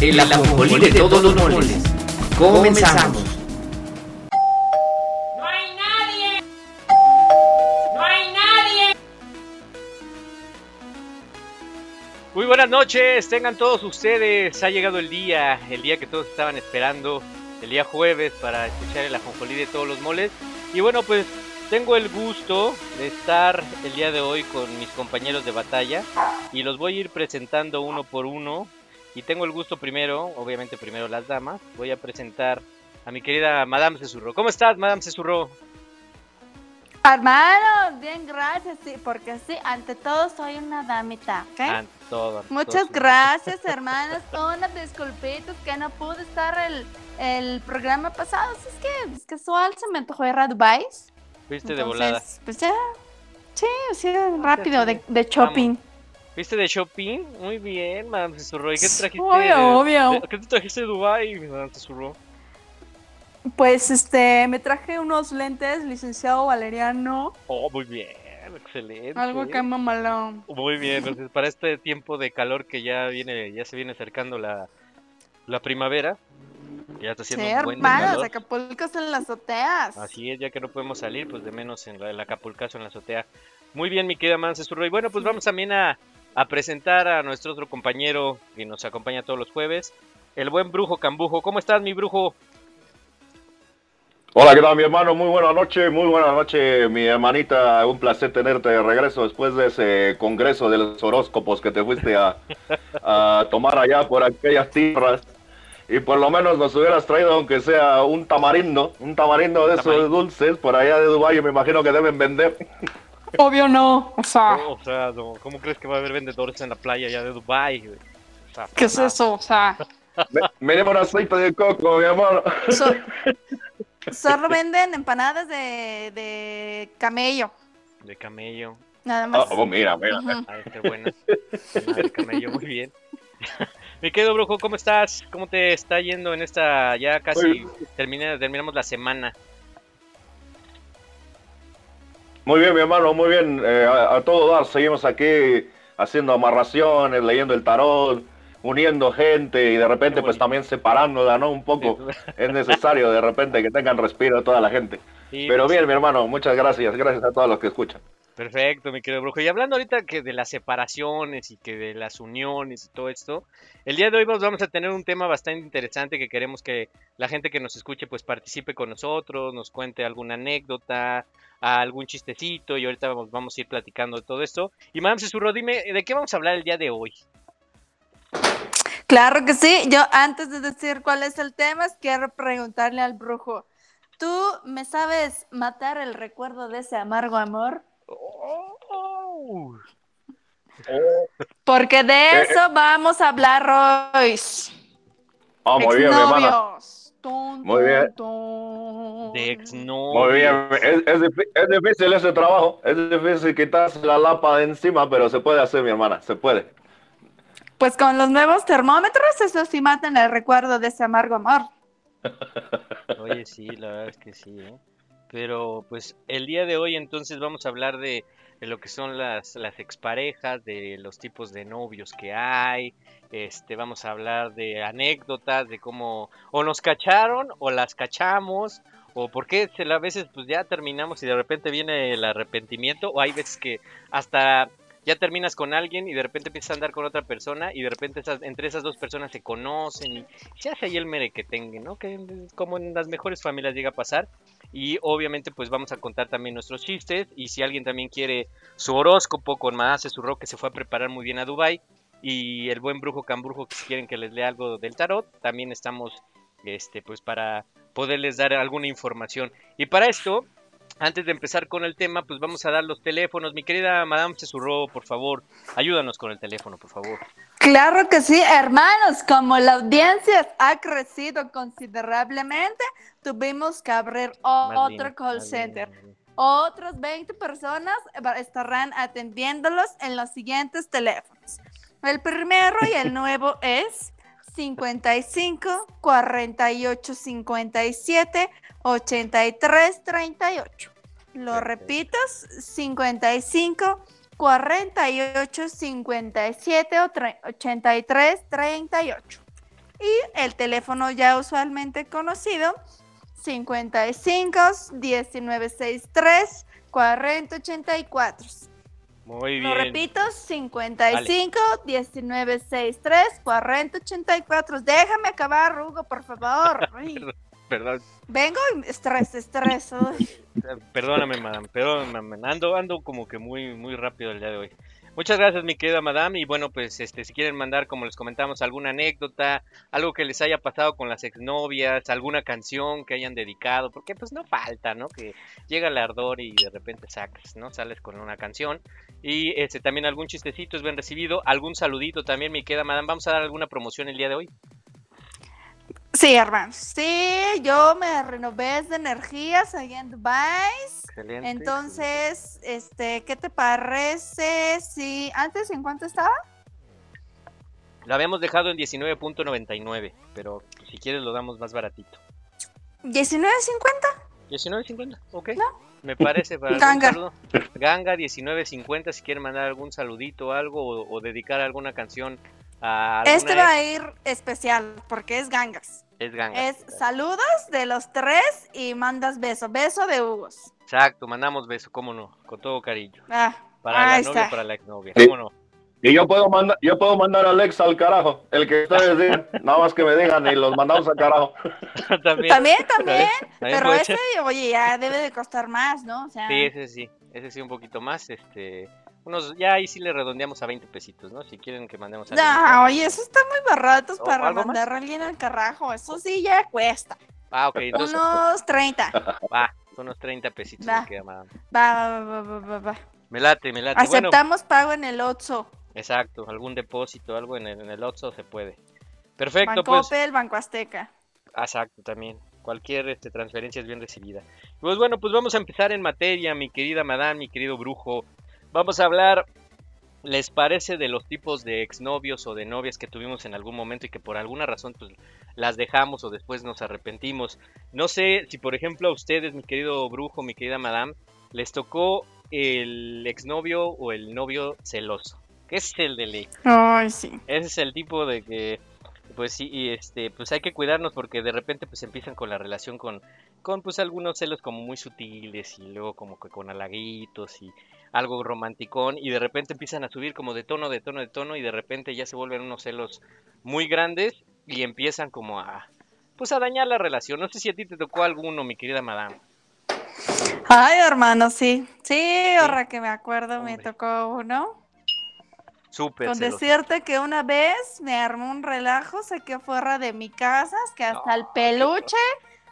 el ajonjolí de todos los moles. Comenzamos. ¡No hay nadie! ¡No hay nadie! Muy buenas noches, tengan todos ustedes. Ha llegado el día, el día que todos estaban esperando, el día jueves para escuchar el ajonjolí de todos los moles. Y bueno, pues tengo el gusto de estar el día de hoy con mis compañeros de batalla y los voy a ir presentando uno por uno. Y tengo el gusto primero, obviamente primero las damas, voy a presentar a mi querida Madame Cesurro. ¿Cómo estás, Madame Cesurro? Hermano, bien, gracias, sí, porque sí, ante todo soy una damita, ¿ok? Ante todo, ante Muchas todo. gracias, hermanos. Unas disculpitas que no pude estar el, el programa pasado. Si Es que es casual, se me antojó ir a Dubai. Fuiste de Entonces, volada. Pues ya, sí, sí, rápido, de, de shopping. ¿Viste de shopping? Muy bien, Madame Cesurro. ¿Y qué te trajiste? Obvio, obvio. ¿Qué te trajiste de Dubai, Madame Cesurro? Pues este, me traje unos lentes, licenciado Valeriano, Oh, muy bien, excelente. algo que mamalón. Muy bien, entonces para este tiempo de calor que ya viene, ya se viene acercando la, la primavera, ya está Sí, haciendo un buen hermanos, calor. Acapulco en las azoteas. Así es, ya que no podemos salir, pues de menos en la, el Acapulcazo en la azotea. Muy bien, mi querida Mance Zurro. Y bueno, pues vamos también a, a presentar a nuestro otro compañero que nos acompaña todos los jueves, el buen Brujo Cambujo. ¿Cómo estás, mi Brujo? Hola, ¿qué tal mi hermano? Muy buena noche, muy buena noche mi hermanita. Un placer tenerte de regreso después de ese congreso de los horóscopos que te fuiste a, a tomar allá por aquellas tierras. Y por lo menos nos hubieras traído aunque sea un tamarindo, un tamarindo de esos dulces por allá de Dubái, me imagino que deben vender. Obvio no, o sea, Oh, o sea, no, ¿cómo crees que va a haber vendedores en la playa allá de Dubai? güey? O sea, ¿qué es nada. eso? O sea, Me, me llevo un aceite de coco, mi hermano. so- solo venden empanadas de, de camello, De camello. nada Ah, más. oh, mira, mira. Buena. Nada de camello, muy bien. Mi querido Brujo, ¿cómo estás? ¿Cómo te está yendo en esta, ya casi termina, terminamos la semana? Muy bien, mi hermano, muy bien. Eh, a, a todo dar, seguimos aquí haciendo amarraciones, leyendo el tarot, uniendo gente y de repente pues también separándola, ¿no? Un poco. Es necesario de repente que tengan respiro toda la gente. Pero pues, bien, mi hermano, muchas gracias. Gracias a todos los que escuchan. Perfecto, mi querido Brujo. Y hablando ahorita que de las separaciones y que de las uniones y todo esto, el día de hoy vamos a tener un tema bastante interesante que queremos que la gente que nos escuche pues participe con nosotros, nos cuente alguna anécdota, algún chistecito y ahorita vamos, vamos a ir platicando de todo esto. Y Madame Susurro, dime, ¿de qué vamos a hablar el día de hoy? Claro que sí. Yo antes de decir cuál es el tema, quiero preguntarle al brujo. ¿Tú me sabes matar el recuerdo de ese amargo amor? Oh. Porque de Eh, eso vamos a hablar hoy. Ah, muy bien, mi. Tun, Muy bien. tun, tun. Muy bien. Es, es difí- es difícil ese trabajo. Es difícil quitarse la lapa de encima, pero se puede hacer, mi hermana. Se puede. Pues con los nuevos termómetros, eso sí matan el recuerdo de ese amargo amor. Oye, sí, la verdad es que sí, ¿eh? Pero pues el día de hoy entonces vamos a hablar de, de lo que son las, las exparejas, de los tipos de novios que hay, este, vamos a hablar de anécdotas, de cómo o nos cacharon o las cachamos, o por qué a veces pues ya terminamos y de repente viene el arrepentimiento, o hay veces que hasta ya terminas con alguien y de repente empiezas a andar con otra persona y de repente entre esas dos personas se conocen y se hace ahí el merequetengue, ¿no? Que como en las mejores familias llega a pasar. Y obviamente pues vamos a contar también nuestros chistes y si alguien también quiere su horóscopo con su que se fue a preparar muy bien a Dubai y el buen brujo Cambrujo que quieren que les lea algo del tarot, también estamos este pues para poderles dar alguna información. Y para esto, antes de empezar con el tema, pues vamos a dar los teléfonos. Mi querida Madame Cesurro, por favor, ayúdanos con el teléfono, por favor. Claro que sí, hermanos, como la audiencia ha crecido considerablemente, tuvimos que abrir otro call center. Otras 20 personas estarán atendiéndolos en los siguientes teléfonos. El primero y el nuevo es 55 48 57 83 38. Lo Perfecto. repito, 55 48 57 o tre- 83 38. Y el teléfono ya usualmente conocido 55 1963 4084. Muy Lo bien. repito, 55 1963 4084. Déjame acabar, Rugo, por favor. Perdón, vengo estrés, estrés. perdóname, madame. Perdóname. Ando, ando como que muy, muy rápido el día de hoy. Muchas gracias, mi querida madame. Y bueno, pues este, si quieren mandar, como les comentamos, alguna anécdota, algo que les haya pasado con las exnovias, alguna canción que hayan dedicado, porque pues no falta, ¿no? Que llega el ardor y de repente sacas, ¿no? Sales con una canción. Y este también algún chistecito es bien recibido, algún saludito también, mi querida madame. Vamos a dar alguna promoción el día de hoy. Sí, hermanos. Sí, yo me renové de energías allá en Dubai. Excelente. Entonces, este, ¿qué te parece si antes en cuánto estaba? Lo habíamos dejado en 19.99, pero si quieres lo damos más baratito. 19.50. 19.50, ok. Me parece para Ganga. saludo. Ganga 19.50 si quieren mandar algún saludito o algo o, o dedicar alguna canción Este va a ir especial porque es gangas. es Ganga. Es saludos de los tres y mandas beso. Beso de Hugos. Exacto, mandamos beso, cómo no, con todo cariño. Ah, Para la novia, está. para la exnovia, cómo no. Y yo puedo mandar, yo puedo mandar a Alex al carajo, el que ustedes digan, nada más que me digan y los mandamos al carajo. también. También, también. también Pero ese, oye, ya debe de costar más, ¿no? O sea, Sí, ese sí, ese sí un poquito más, este, unos, ya ahí sí le redondeamos a 20 pesitos, ¿no? Si quieren que mandemos a no, oye, eso está muy barato ¿O para más? mandar a alguien al carajo. Eso sí ya cuesta. Ah, ok, entonces, Unos 30. va, son unos 30 pesitos Va. queda. Va, va, va, va, va, va. Me late, me late. Bueno, Aceptamos pago en el Otso. exacto, algún depósito, algo en el, en el Oxxo se puede. Perfecto, pues, Banco Azteca. exacto, también. Cualquier este, transferencia es bien recibida. Pues bueno, pues vamos a empezar en materia, mi querida madame, mi querido brujo. Vamos a hablar, ¿les parece de los tipos de exnovios o de novias que tuvimos en algún momento y que por alguna razón pues las dejamos o después nos arrepentimos? No sé si por ejemplo a ustedes, mi querido brujo, mi querida madame, les tocó el exnovio o el novio celoso. ¿Qué es el de ley? Ay, sí. Ese es el tipo de que, pues sí, y este, pues hay que cuidarnos porque de repente pues empiezan con la relación con, con pues algunos celos como muy sutiles y luego como que con halaguitos y algo romanticón y de repente empiezan a subir como de tono, de tono, de tono y de repente ya se vuelven unos celos muy grandes y empiezan como a, pues a dañar la relación. No sé si a ti te tocó alguno, mi querida madame. Ay, hermano, sí. Sí, ahora que me acuerdo, me tocó uno. Súper Con celoso. decirte que una vez me armó un relajo, saqué afuera de mi casa, que hasta el qué peluche,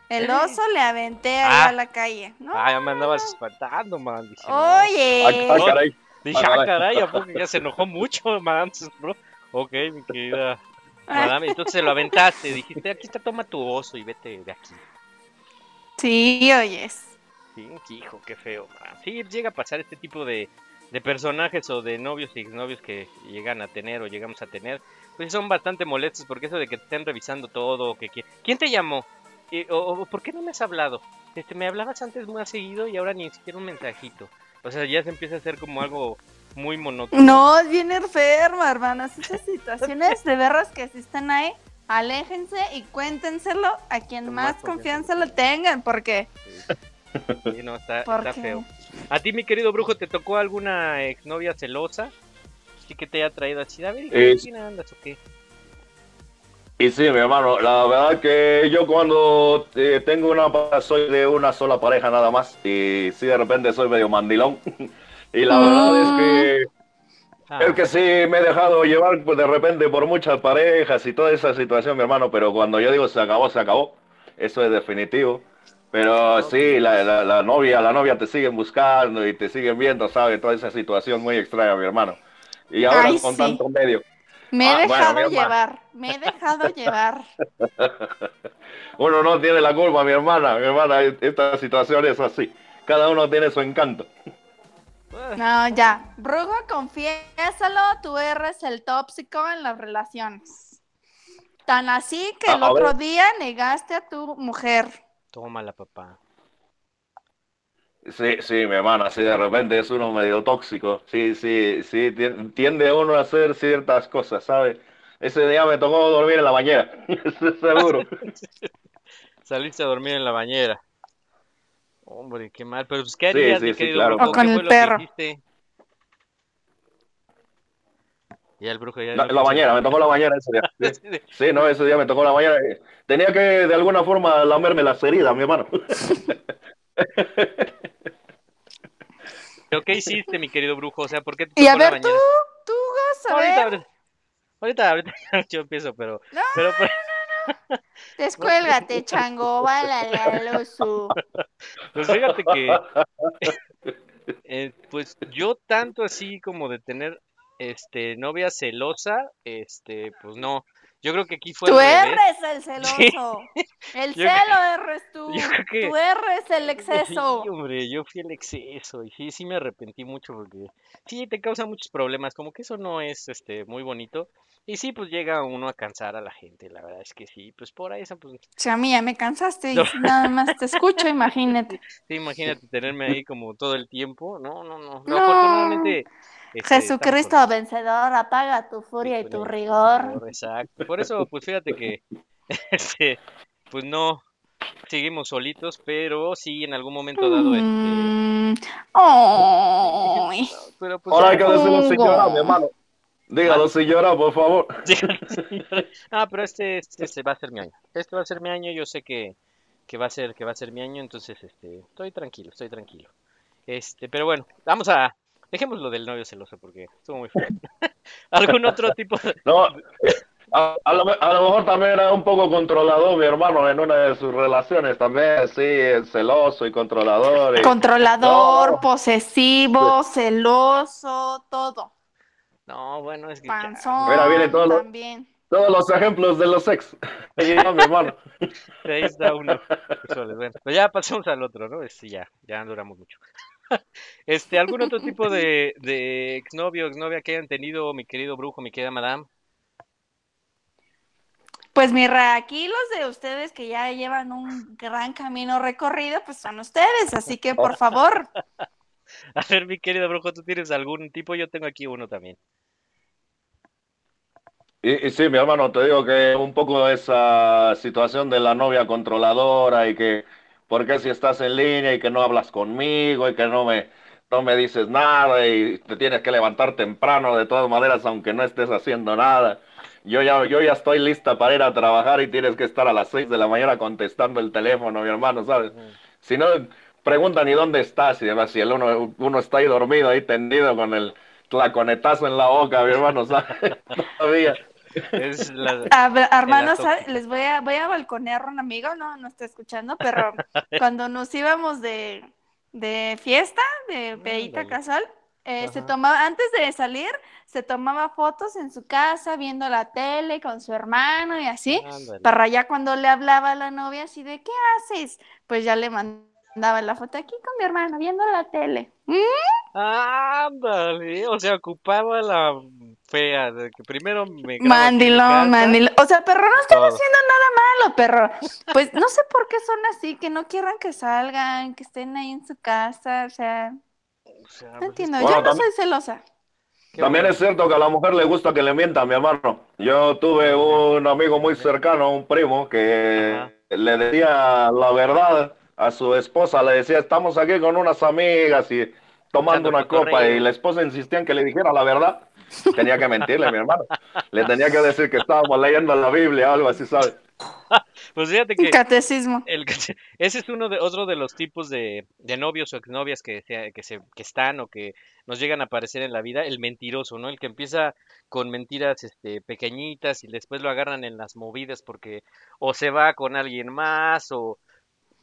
el oso, le aventé ahí Ah. a la calle. ¿no? Ah, ya me andabas espantando, man. Dije. Oye, Ah, ah, caray. Dije, Ah, ah, caray, ¿a poco ya se enojó mucho, madame? bro? Ok, mi querida madame, entonces se lo aventaste, dijiste, aquí está, toma tu oso y vete de aquí. sí, oyes. Sí, hijo, qué feo, madame. Sí, llega a pasar este tipo de, de personajes o de novios y exnovios que llegan a tener o llegamos a tener, pues son bastante molestos porque eso de que te estén revisando todo, que, que- ¿quién te llamó? Eh, o, o, ¿Por qué no me has hablado? Este, me hablabas antes más seguido y ahora ni siquiera un mensajito. O sea, ya se empieza a hacer como algo muy monótono. No, es bien enferma, hermanas. Esas situaciones de veras que si están ahí, aléjense y cuéntenselo a quien más confianza lo tengan, porque Sí, no, está, Porque- está feo. ¿A ti, mi querido brujo, te tocó alguna exnovia celosa? Sí que te haya traído así, a ver, ¿y Es- ¿quién andas o qué? Y sí, mi hermano, la verdad que yo cuando eh, tengo una pareja soy de una sola pareja nada más y sí de repente soy medio mandilón y la verdad es que Ah, es que sí me he dejado llevar pues, de repente por muchas parejas y toda esa situación, mi hermano, pero cuando yo digo se acabó, se acabó, eso es definitivo. Pero sí, la, la, la novia, la novia te siguen buscando y te siguen viendo, ¿sabes? Toda esa situación muy extraña, mi hermano. Y ahora Ay, con sí. tanto medio. Me he Ah, dejado llevar, me he dejado llevar. Uno no tiene la culpa, mi hermana. Mi hermana, esta situación es así. Cada uno tiene su encanto. No, ya. Brujo, confiésalo, tú eres el tóxico en las relaciones. Tan así que el A- a otro ver. día negaste a tu mujer. Tómala, papá. Sí, sí, mi hermana, sí, de repente es uno medio tóxico. Sí, sí, sí, tien- tiende uno a hacer ciertas cosas, ¿sabes? Ese día me tocó dormir en la bañera, seguro. Saliste a dormir en la bañera. Hombre, qué mal. Pero pues, ¿qué Sí, harías, sí, mi sí, querido claro. brujo? O con ¿Qué el perro. Ya el brujo ya La, la bañera, me tocó la bañera ese día. Sí, sí, no, ese día me tocó la bañera. Tenía que de alguna forma lamerme las heridas, mi hermano. ¿Pero qué hiciste, mi querido brujo? O sea, ¿por qué te Y a ver, tú, tú vas a Ahorita, ver. ahorita, ahorita, ahorita yo empiezo, pero, No, pero pues, Descuélgate, chango, bálale al oso. pues fíjate que, eh, pues yo tanto así como de tener, este, novia celosa, este, pues no. Yo creo que aquí fue Tú eres el celoso. El Yo celo eres tú. yo creo que- Tú eres el exceso. Sí, hombre, yo fui el exceso y sí, sí me arrepentí mucho porque sí te causa muchos problemas, como que eso no es este muy bonito. Y sí, pues llega uno a cansar a la gente, la verdad es que sí, pues por ahí esa pues Si a mí ya me cansaste y No. nada más te escucho, imagínate. sí, imagínate tenerme ahí como todo el tiempo. No, no, no. No, No. afortunadamente este, estamos Jesucristo vencedor, apaga tu furia y tu rigor. Exacto. Por eso, pues fíjate que este pues no seguimos solitos, pero sí en algún momento dado este ay. pero pues Ahora hay que decirlo sin Hugo. llorar, mi hermano. Dígalo sin llorar, por favor. Ah, pero este, este, este va a ser mi año. Este va a ser mi año, yo sé que, que va a ser, que va a ser mi año, entonces este, estoy tranquilo, estoy tranquilo. Este, pero bueno, vamos a, dejemos lo del novio celoso porque estuvo muy feo. ¿Algún otro tipo de, No, a, a lo, a lo mejor también era un poco controlador mi hermano en una de sus relaciones. También, sí, es celoso y controlador. y- Controlador, No. posesivo, celoso, todo. No, bueno, es que Panzón Mira, viene todo lo- también. Todos los ejemplos de los ex. Ahí mi hermano. ahí está uno. Bueno, pues ya pasamos al otro, ¿no? Este, ya, ya duramos mucho. Este, ¿algún otro tipo de, de exnovio o exnovia que hayan tenido, mi querido brujo, mi querida madame? Pues mi re- aquí los de ustedes que ya llevan un gran camino recorrido, pues son ustedes, así que por favor, A ver, mi querido brujo, ¿tú tienes algún tipo? Yo tengo aquí uno también. Y, y sí, mi hermano, te digo que un poco esa situación de la novia controladora y que, ¿por qué si estás en línea y que no hablas conmigo y que no me, no me dices nada y te tienes que levantar temprano de todas maneras aunque no estés haciendo nada? Yo ya, yo ya estoy lista para ir a trabajar y tienes que estar a las 6 de la mañana contestando el teléfono, mi hermano, ¿sabes? Si no, preguntan, ¿y dónde estás? Y demás, si el uno, uno está ahí dormido, ahí tendido con el tlaconetazo en la boca, mi hermano, ¿sabes? Todavía. Es la, a ver, hermanos, les voy a, voy a balconear a un amigo, no, no está escuchando, pero cuando nos íbamos de, de fiesta, de pedita Ándale. casual, eh, se tomaba, antes de salir, se tomaba fotos en su casa, viendo la tele con su hermano y así. ándale. Para ya cuando le hablaba a la novia así de ¿qué haces? Pues ya le mandaba la foto aquí con mi hermano viendo la tele. ¿Mm? Ándale, o sea, ocupaba la fea, de que primero me Mandilón, mandilón. O sea, perro, no están haciendo nada malo, perro. Pues no sé por qué son así, que no quieran que salgan, que estén ahí en su casa, o sea, O sea, no pues, entiendo. Bueno, Yo no también- soy celosa. También es cierto que a la mujer le gusta que le mientan, mi hermano. Yo tuve un amigo muy cercano, un primo, que Ajá. le decía la verdad a su esposa. Le decía, estamos aquí con unas amigas y tomando una copa. Y la esposa insistía en que le dijera la verdad. Tenía que mentirle, mi hermano. Le tenía que decir que estábamos leyendo la Biblia o algo así, ¿sabes? Pues fíjate que Catecismo. el ese es uno de otro de los tipos de, de novios o exnovias que, se- que, se, que están o que nos llegan a aparecer en la vida, el mentiroso, ¿no? El que empieza con mentiras este, pequeñitas y después lo agarran en las movidas porque o se va con alguien más o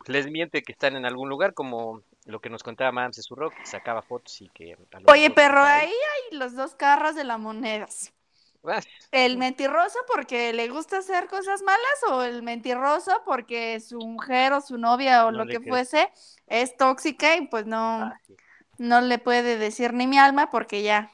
les miente que están en algún lugar, como lo que nos contaba su rock, que sacaba fotos y que... Oye, estaba ahí hay los dos carros de la moneda. Ah, ¿El mentiroso porque le gusta hacer cosas malas o el mentiroso porque su mujer o su novia o No lo que fuese es tóxica y pues no, ah, sí. no le puede decir ni mi alma porque ya.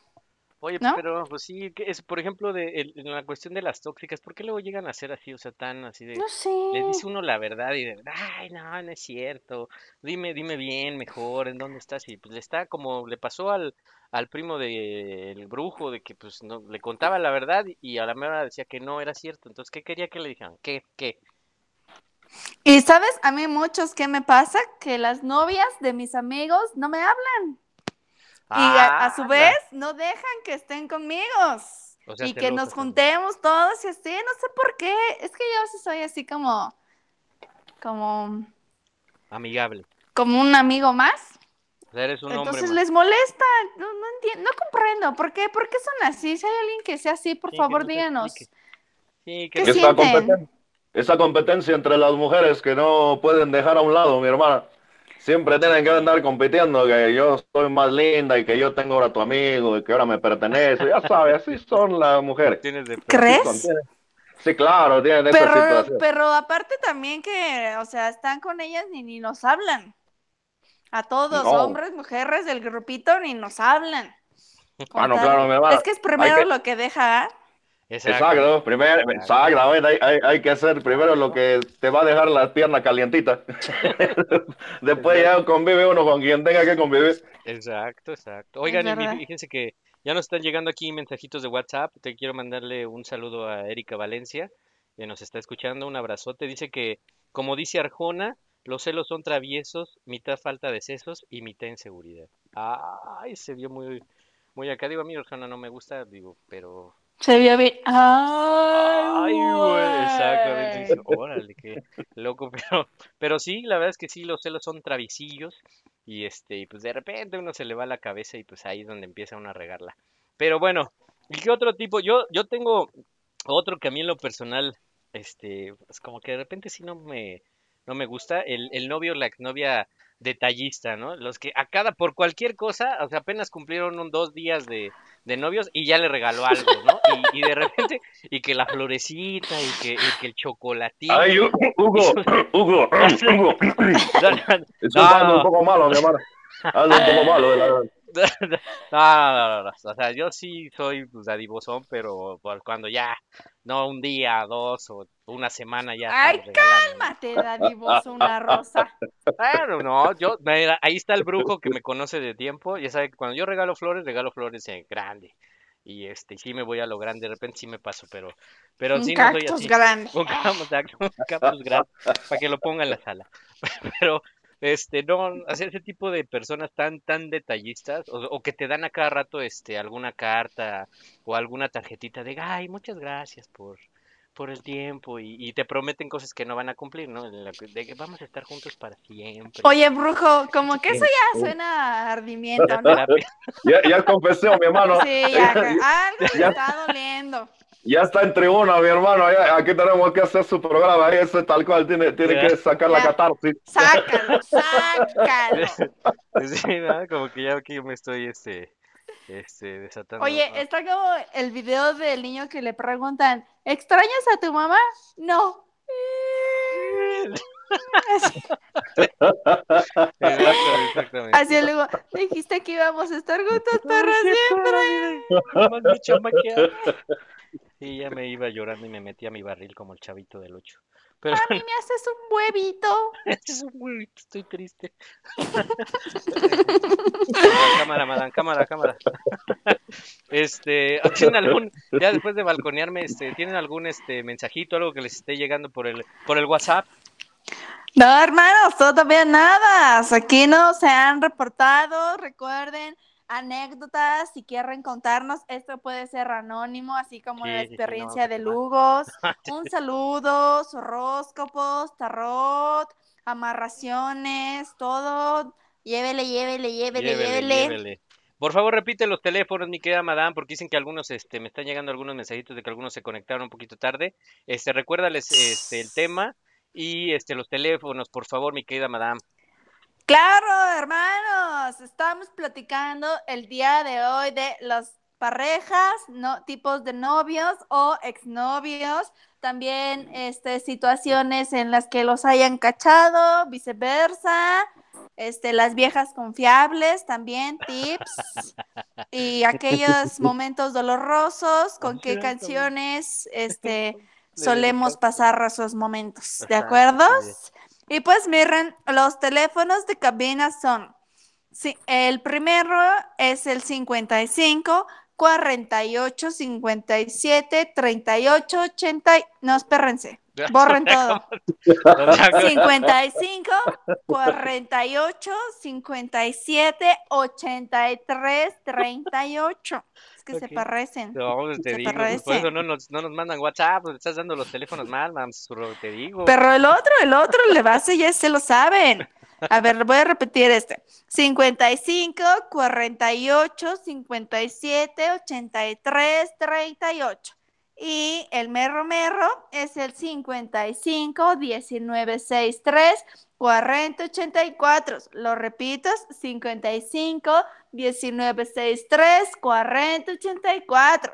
Oye, ¿No? pero pues sí, que es por ejemplo de el- la cuestión de las tóxicas, ¿por qué luego llegan a ser así, o sea, tan así de No sé. le dice uno la verdad y de, ay, no, no es cierto, dime, dime bien, mejor, ¿en dónde estás? Y pues le está como le pasó al, al primo del brujo, de que pues no, le contaba la verdad y a la mera decía que no era cierto, entonces, ¿qué quería que le dijeran? ¿Qué? ¿Qué? Y sabes, a mí muchos, ¿qué me pasa? Que las novias de mis amigos no me hablan. Y a, a su vez no dejan que estén conmigo. O sea, y que nos juntemos todos y así, no sé por qué. Es que yo sí soy así como, como, amigable. como un amigo más. O sea, eres un hombre Entonces más. les molesta. No, no entiendo, no comprendo. ¿Por qué? ¿Por qué son así? Si hay alguien que sea así, por Sí, que favor, nos díganos. Sí, ¿Qué que Esa sienten? competencia, esa competencia entre las mujeres que no pueden dejar a un lado, mi hermana. Siempre tienen que andar compitiendo, que yo soy más linda y que yo tengo ahora tu amigo y que ahora me pertenece. Ya sabes, así son las mujeres. tienes de ¿Crees? Sí, claro, tienen esa Pero, situación. pero aparte también que, o sea, están con ellas ni, ni nos hablan. A todos, No. hombres, mujeres del grupito, ni nos hablan. Ah, no, claro, mi hermana. Es que es primero que- lo que deja. ¿ah? Exacto, primero, exactamente, hay, hay, hay que hacer primero lo que te va a dejar la pierna calientita. Después ya convive uno con quien tenga que convivir. Exacto, exacto. Oigan, y fíjense que ya nos están llegando aquí mensajitos de WhatsApp. Te quiero mandarle un saludo a Erika Valencia, que nos está escuchando. Un abrazote. Dice que, como dice Arjona, los celos son traviesos, mitad falta de sesos y mitad inseguridad. Ay, se vio muy, muy acá. Digo, a mí Arjona no me gusta, digo, pero... Se vio bien. Ay, Ay, güey, exactamente. órale, qué loco, pero, pero sí, la verdad es que sí, los celos son traviesillos y este, y pues de repente uno se le va la cabeza y pues ahí es donde empieza uno a regarla. Pero bueno, ¿y qué otro tipo? Yo, yo tengo otro que a mí en lo personal, este, pues como que de repente sí no me, no me gusta, el, el novio la exnovia detallista, ¿no? Los que a cada, por cualquier cosa, o sea, apenas cumplieron un dos días de, de novios y ya le regaló algo, ¿no? Y, y de repente, y que la florecita, y que, y que el chocolatito. Ay, Hu- Hugo, Hugo, Hugo. Eso No, un poco malo, mi hermana. Anda un poco malo, de la verdad. No, no, no, no, O sea, yo sí soy pues, pero por cuando ya, no un día, dos o una semana ya. Ay. Cálmate, dadivoso, una rosa. Bueno, no, yo, mira, ahí está el brujo que me conoce de tiempo. Ya sabe que cuando yo regalo flores, regalo flores en grande. Y este, sí me voy a lo grande, de repente sí me paso, pero, pero Un sí no soy así. grande. Un cactus, un cactus grande, para que lo ponga en la sala. Pero, este, no, hacer ese tipo de personas tan, tan detallistas, o, o que te dan a cada rato, este, alguna carta o alguna tarjetita de, ay, muchas gracias por, por el tiempo, y, y te prometen cosas que no van a cumplir, ¿no? De que vamos a estar juntos para siempre. Oye, brujo, como que eso ya suena a ardimiento, ¿no? Ya, ya confesó, mi hermano. Sí, ya, algo le Ya- está doliendo. Ya está en tribuna, mi hermano. ya- aquí tenemos que hacer su programa. Ahí ese tal cual tiene, tiene que sacar la catarsis. Sácalo, sácalo. Sí, ¿no? Como que ya aquí me estoy, este, este, desatando. Oye, Ah, está como el video del niño que le preguntan, ¿extrañas a tu mamá? No. Exacto, exactamente. Así luego, dijiste que íbamos a estar juntos para siempre. Y ya me iba llorando y me metí a mi barril como el chavito del 8. Pero A mí me haces un huevito. es un huevito, estoy triste. cámara, madame, cámara, cámara. Este, ¿tienen algún, ya después de balconearme, este, ¿tienen algún este mensajito, algo que les esté llegando por el, por el WhatsApp? No, hermanos, todavía nada. Aquí no se han reportado. Recuerden, anécdotas, si quieren contarnos, esto puede ser anónimo, así como Sí, la sí, experiencia no, de no. Lugos. Un saludo, horóscopos, tarot, amarraciones, todo. Llévele, llévele, llévele, llévele. llévele. Por favor, repite los teléfonos, mi querida madame, porque dicen que algunos, este, me están llegando algunos mensajitos de que algunos se conectaron un poquito tarde. Este, recuérdales, este, el tema y, este, los teléfonos, por favor, mi querida madame. Claro, hermanos, estamos platicando el día de hoy de los parejas, no, tipos de novios o exnovios, también este, situaciones en las que los hayan cachado, viceversa, este, las viejas confiables también, tips, y aquellos momentos dolorosos, con qué canciones este, solemos pasar esos momentos, ¿de acuerdo? Y pues miren, los teléfonos de cabina son, sí, el primero es el 55 48 57 38 80, y- no, espérense, borren todo. 55 48 57 83 38. Es que se Ok. parecen. No, pues, te Se digo, pues, por parece. eso no nos, no nos mandan WhatsApp, pues, estás dando los teléfonos mal, mamsurro, te digo. Pero el otro, el otro, le base ya se lo saben. A ver, voy a repetir este. 55, 48, 57, 83, 38. Y el merro merro es el 55, 19, 63, 40, 84. Lo repito, 55, 19, 63, 40, 84.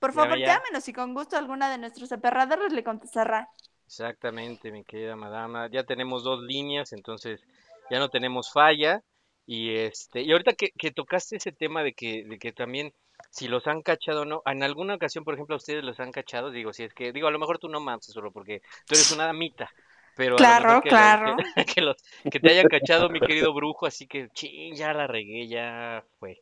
Por favor, llámenos y con gusto alguna de nuestros aperradores le contestará. Exactamente, mi querida madama. Ya tenemos dos líneas, entonces ya no tenemos falla. Y este, y ahorita que, que tocaste ese tema de que, de que también si los han cachado o no, en alguna ocasión, por ejemplo, a ustedes los han cachado, digo, si es que, digo, a lo mejor tú no mames solo porque tú eres una damita, pero Claro, que, los- claro. que, que los, que te hayan cachado, mi querido brujo, así que, ching, ya la regué, ya fue.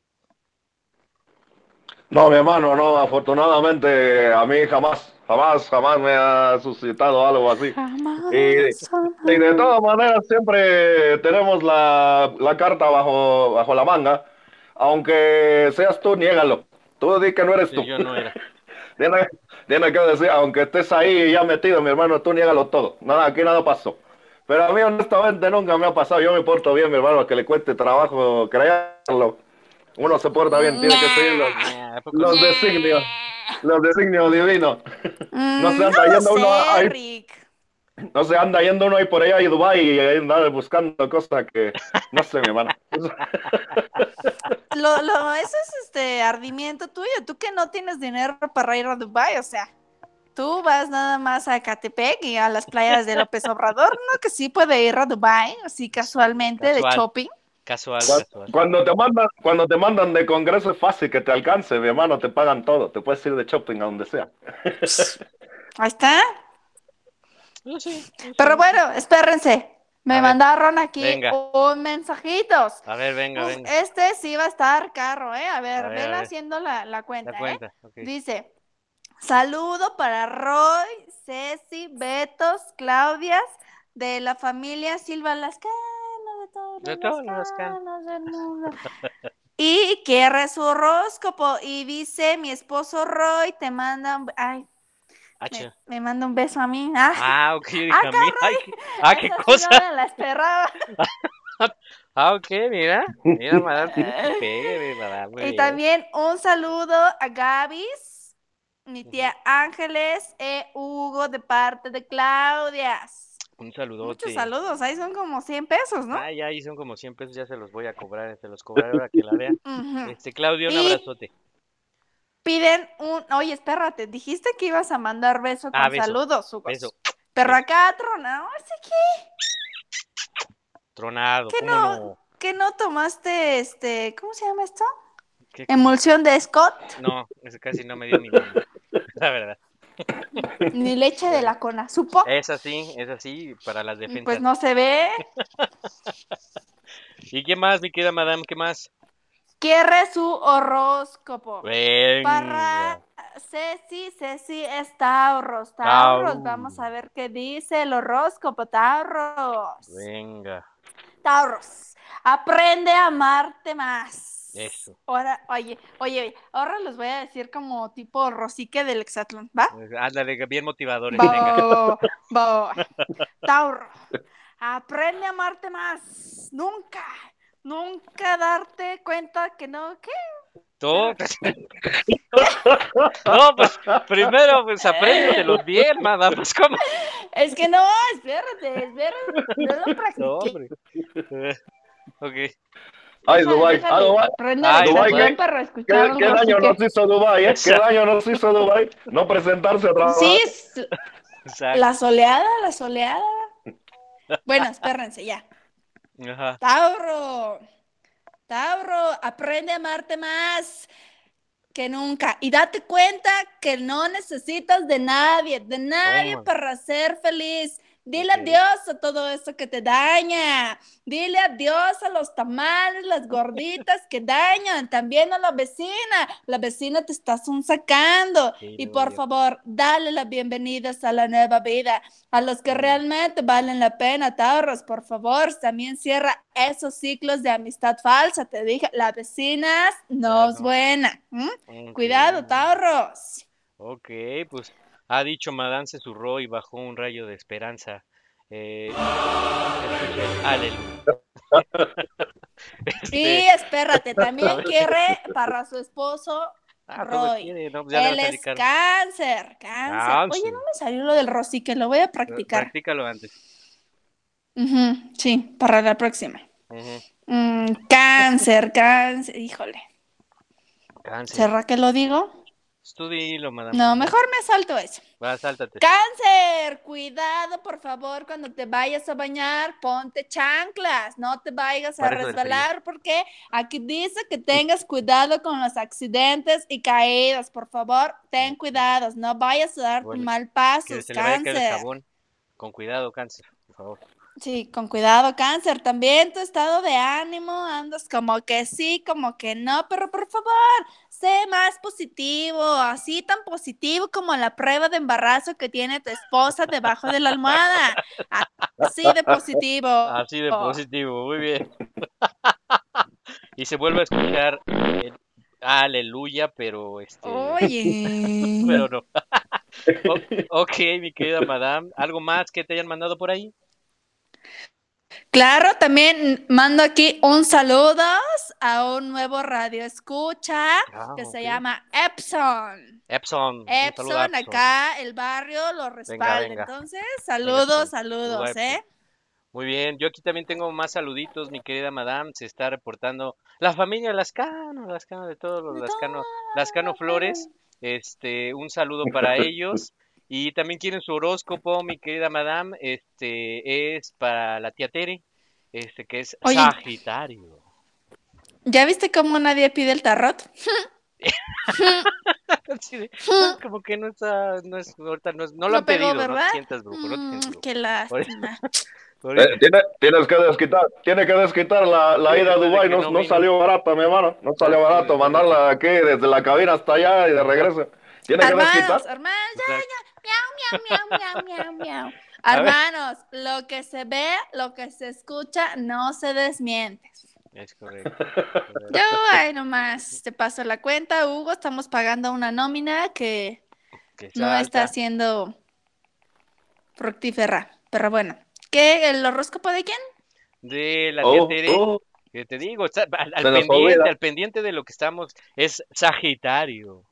No, mi hermano, no, afortunadamente a mí jamás, jamás, jamás me ha suscitado algo así. Jamás, Y, y de todas maneras siempre tenemos la, la carta bajo, bajo la manga, aunque seas tú, niégalo. Tú di que no eres Sí, tú. yo no era. Tiene, tiene que decir, aunque estés ahí ya metido, mi hermano, tú niégalo todo. Nada, aquí nada pasó. Pero a mí honestamente nunca me ha pasado. Yo me porto bien, mi hermano, que le cueste trabajo creerlo. Uno se porta bien, tiene que seguir los, ¿a designios, los designios divinos. Mm, No se no anda lo yendo uno sé, ahí. Rick. No se anda yendo uno ahí por allá y Dubái y ahí andar buscando cosas que no sé, mi hermano. Lo, lo, eso es este ardimiento tuyo. Tú que no tienes dinero para ir a Dubai, o sea, tú vas nada más a Catepec y a las playas de López Obrador, ¿no? Que sí puede ir a Dubai, así casualmente de shopping. Casual. Cuando te mandan, cuando te mandan de congreso es fácil que te alcance, mi hermano, te pagan todo, te puedes ir de shopping a donde sea. Ahí está. Sí, Pero sí. bueno, espérense. Me A ver, mandaron aquí venga. un mensajitos. A ver, venga, Uf, venga. este sí va a estar caro, ¿eh? A ver, A ver, a ven ver. haciendo la, la cuenta, La ¿eh? Dice, saludo para Roy, Ceci, Betos, Claudias, de la familia Silva Lascano, de todos De los todos del mundo. Y quiere su horóscopo y dice, mi esposo Roy te manda. Ay, Ah, me, me manda un beso a mí. Ah, Ah, ok, Ah, a mí. Ay, qué- ah, qué sí cosa. no la esperaba. Ah, ok, mira. Mira, madame, tiene que pegue, madame, muy Y bien. también un saludo a Gabis, mi tía Ángeles e Hugo de parte de Claudias. Un saludote. Muchos saludos, ahí son como 100 pesos, ¿no? Ah, ya ahí son como 100 pesos, ya se los voy a cobrar, se los cobraré ahora que la vean. Ujú. Este, Claudio, un Y- abrazote. Piden un, oye, espérate, dijiste que ibas a mandar beso con Ah, beso, saludos, Hugo. beso. Pero acá tronado, ese que, Tronado, ¿cómo no, no? que no tomaste este, ¿cómo se llama esto? ¿Qué- Emulsión de Scott, No, ese casi no me dio ni nombre, la verdad. ni leche de la cona, supo. Es así, es así, para las defensas. Pues no se ve. ¿Y qué más, mi querida madame? ¿Qué más? Quiere su horóscopo. Venga. Para Ceci, Ceci es Tauros. Tauros, Tau. vamos a ver qué dice el horóscopo. Tauros. Venga. Tauros, aprende a amarte más. Eso. Ahora, oye, oye, oye, ahora los voy a decir como tipo Rosique del Exatlón, ¿va? Ándale, bien motivadores, Va, venga. va. Tauro, aprende a amarte más. Nunca, nunca darte cuenta que no, ¿qué? Tú. No, pues primero, pues apréndetelos bien, madame. Pues, ¿cómo? Es que no, espérate, espérate, no lo No, practiqué. hombre. Eh, Ok. Ay, déjate, Ah, Ay, Dubái, exatlón ¿qué- para ¿Qué, escuchar qué daño rosique. nos hizo Dubái? ¿eh? ¿Qué daño nos hizo Dubái? No presentarse otra vez. Sí, es Exacto. la soleada, la soleada. Bueno, espérense ya. Ajá. Tauro, Tauro, aprende a amarte más que nunca y date cuenta que no necesitas de nadie, de nadie para ser feliz. Dile Ok. adiós a todo eso que te daña. Dile adiós a los tamales, las gorditas que dañan. También a la vecina. La vecina te está sacando. Sí, y por favor, dale las bienvenidas a la nueva vida. A los que realmente valen la pena, Tauros, por favor, también cierra esos ciclos de amistad falsa. Te dije, la vecina no es buena. Cuidado, Tauros. Ok, pues ha dicho Madame se zurró y bajó un rayo de esperanza. Eh, aleluya. Y Este, espérate, también quiere para su esposo ah, Roy. no, ya Él es cáncer, cáncer. Cáncer. Oye, no me salió lo del rosique, lo voy a practicar. Practícalo antes. Sí, para la próxima. Mm, cáncer, cáncer, híjole. Cáncer. ¿Será que lo digo? Tú dilo, Madame. No, mejor me salto eso. Va, sáltate. Cáncer, cuidado, por favor, cuando te vayas a bañar, ponte chanclas, no te vayas a resbalar, porque aquí dice que tengas cuidado con los accidentes y caídas, por favor, ten cuidados, no vayas a dar Bueno, mal paso, caer el cáncer. jabón. Con cuidado, cáncer, por favor. Sí, con cuidado, cáncer. También tu estado de ánimo, andas como que sí, como que no, pero por favor, sé más positivo, así tan positivo como la prueba de embarazo que tiene tu esposa debajo de la almohada. Así de positivo. Así de positivo, muy bien. y se vuelve a escuchar el aleluya, pero este. Oye. Pero no. Ok, mi querida madame. ¿Algo más que te hayan mandado por ahí? Claro, también mando aquí un saludo a un nuevo radio escucha Ah, que se llama Epson. Epson. Epson, acá el barrio lo respalda. venga. Entonces, saludos, Saludo saludos. ¿eh? Muy bien, yo aquí también tengo más saluditos, mi querida madame. Se está reportando la familia Lascano, Lascano de todos los Lascano, Lascano Flores. Este, un saludo para ellos. Y también quieren su horóscopo, mi querida madame. Este es para la tía Tere, este que es Oye. Sagitario. ¿Ya viste cómo nadie pide el tarot? Así de, "Ah, como que no está, no es, ahorita no, es- no lo No han pegó, pedido, no ¿verdad? te sientas brujo, no te Mm, sientas brujo. qué lástima. Ahorita- Eh, tiene- tienes que desquitar, tiene que desquitar la, ida a Dubái, no, no salió barata, mi hermano, no salió barato mandarla aquí desde la cabina hasta allá y de regreso. Tiene que desquitar. ya, ya. Miau, miau, miau, miau, miau. Hermanos, lo que se ve, lo que se escucha, no se desmiente. Es correcto. Yo, ay, nomás te paso la cuenta, Hugo. Estamos pagando una nómina que Que no está siendo fructífera. Pero bueno, ¿qué? ¿El horóscopo de quién? De la tía Oh, Tere, oh, que te digo, está al, al Se nos pendiente, olvida. al pendiente de lo que estamos, es Sagitario.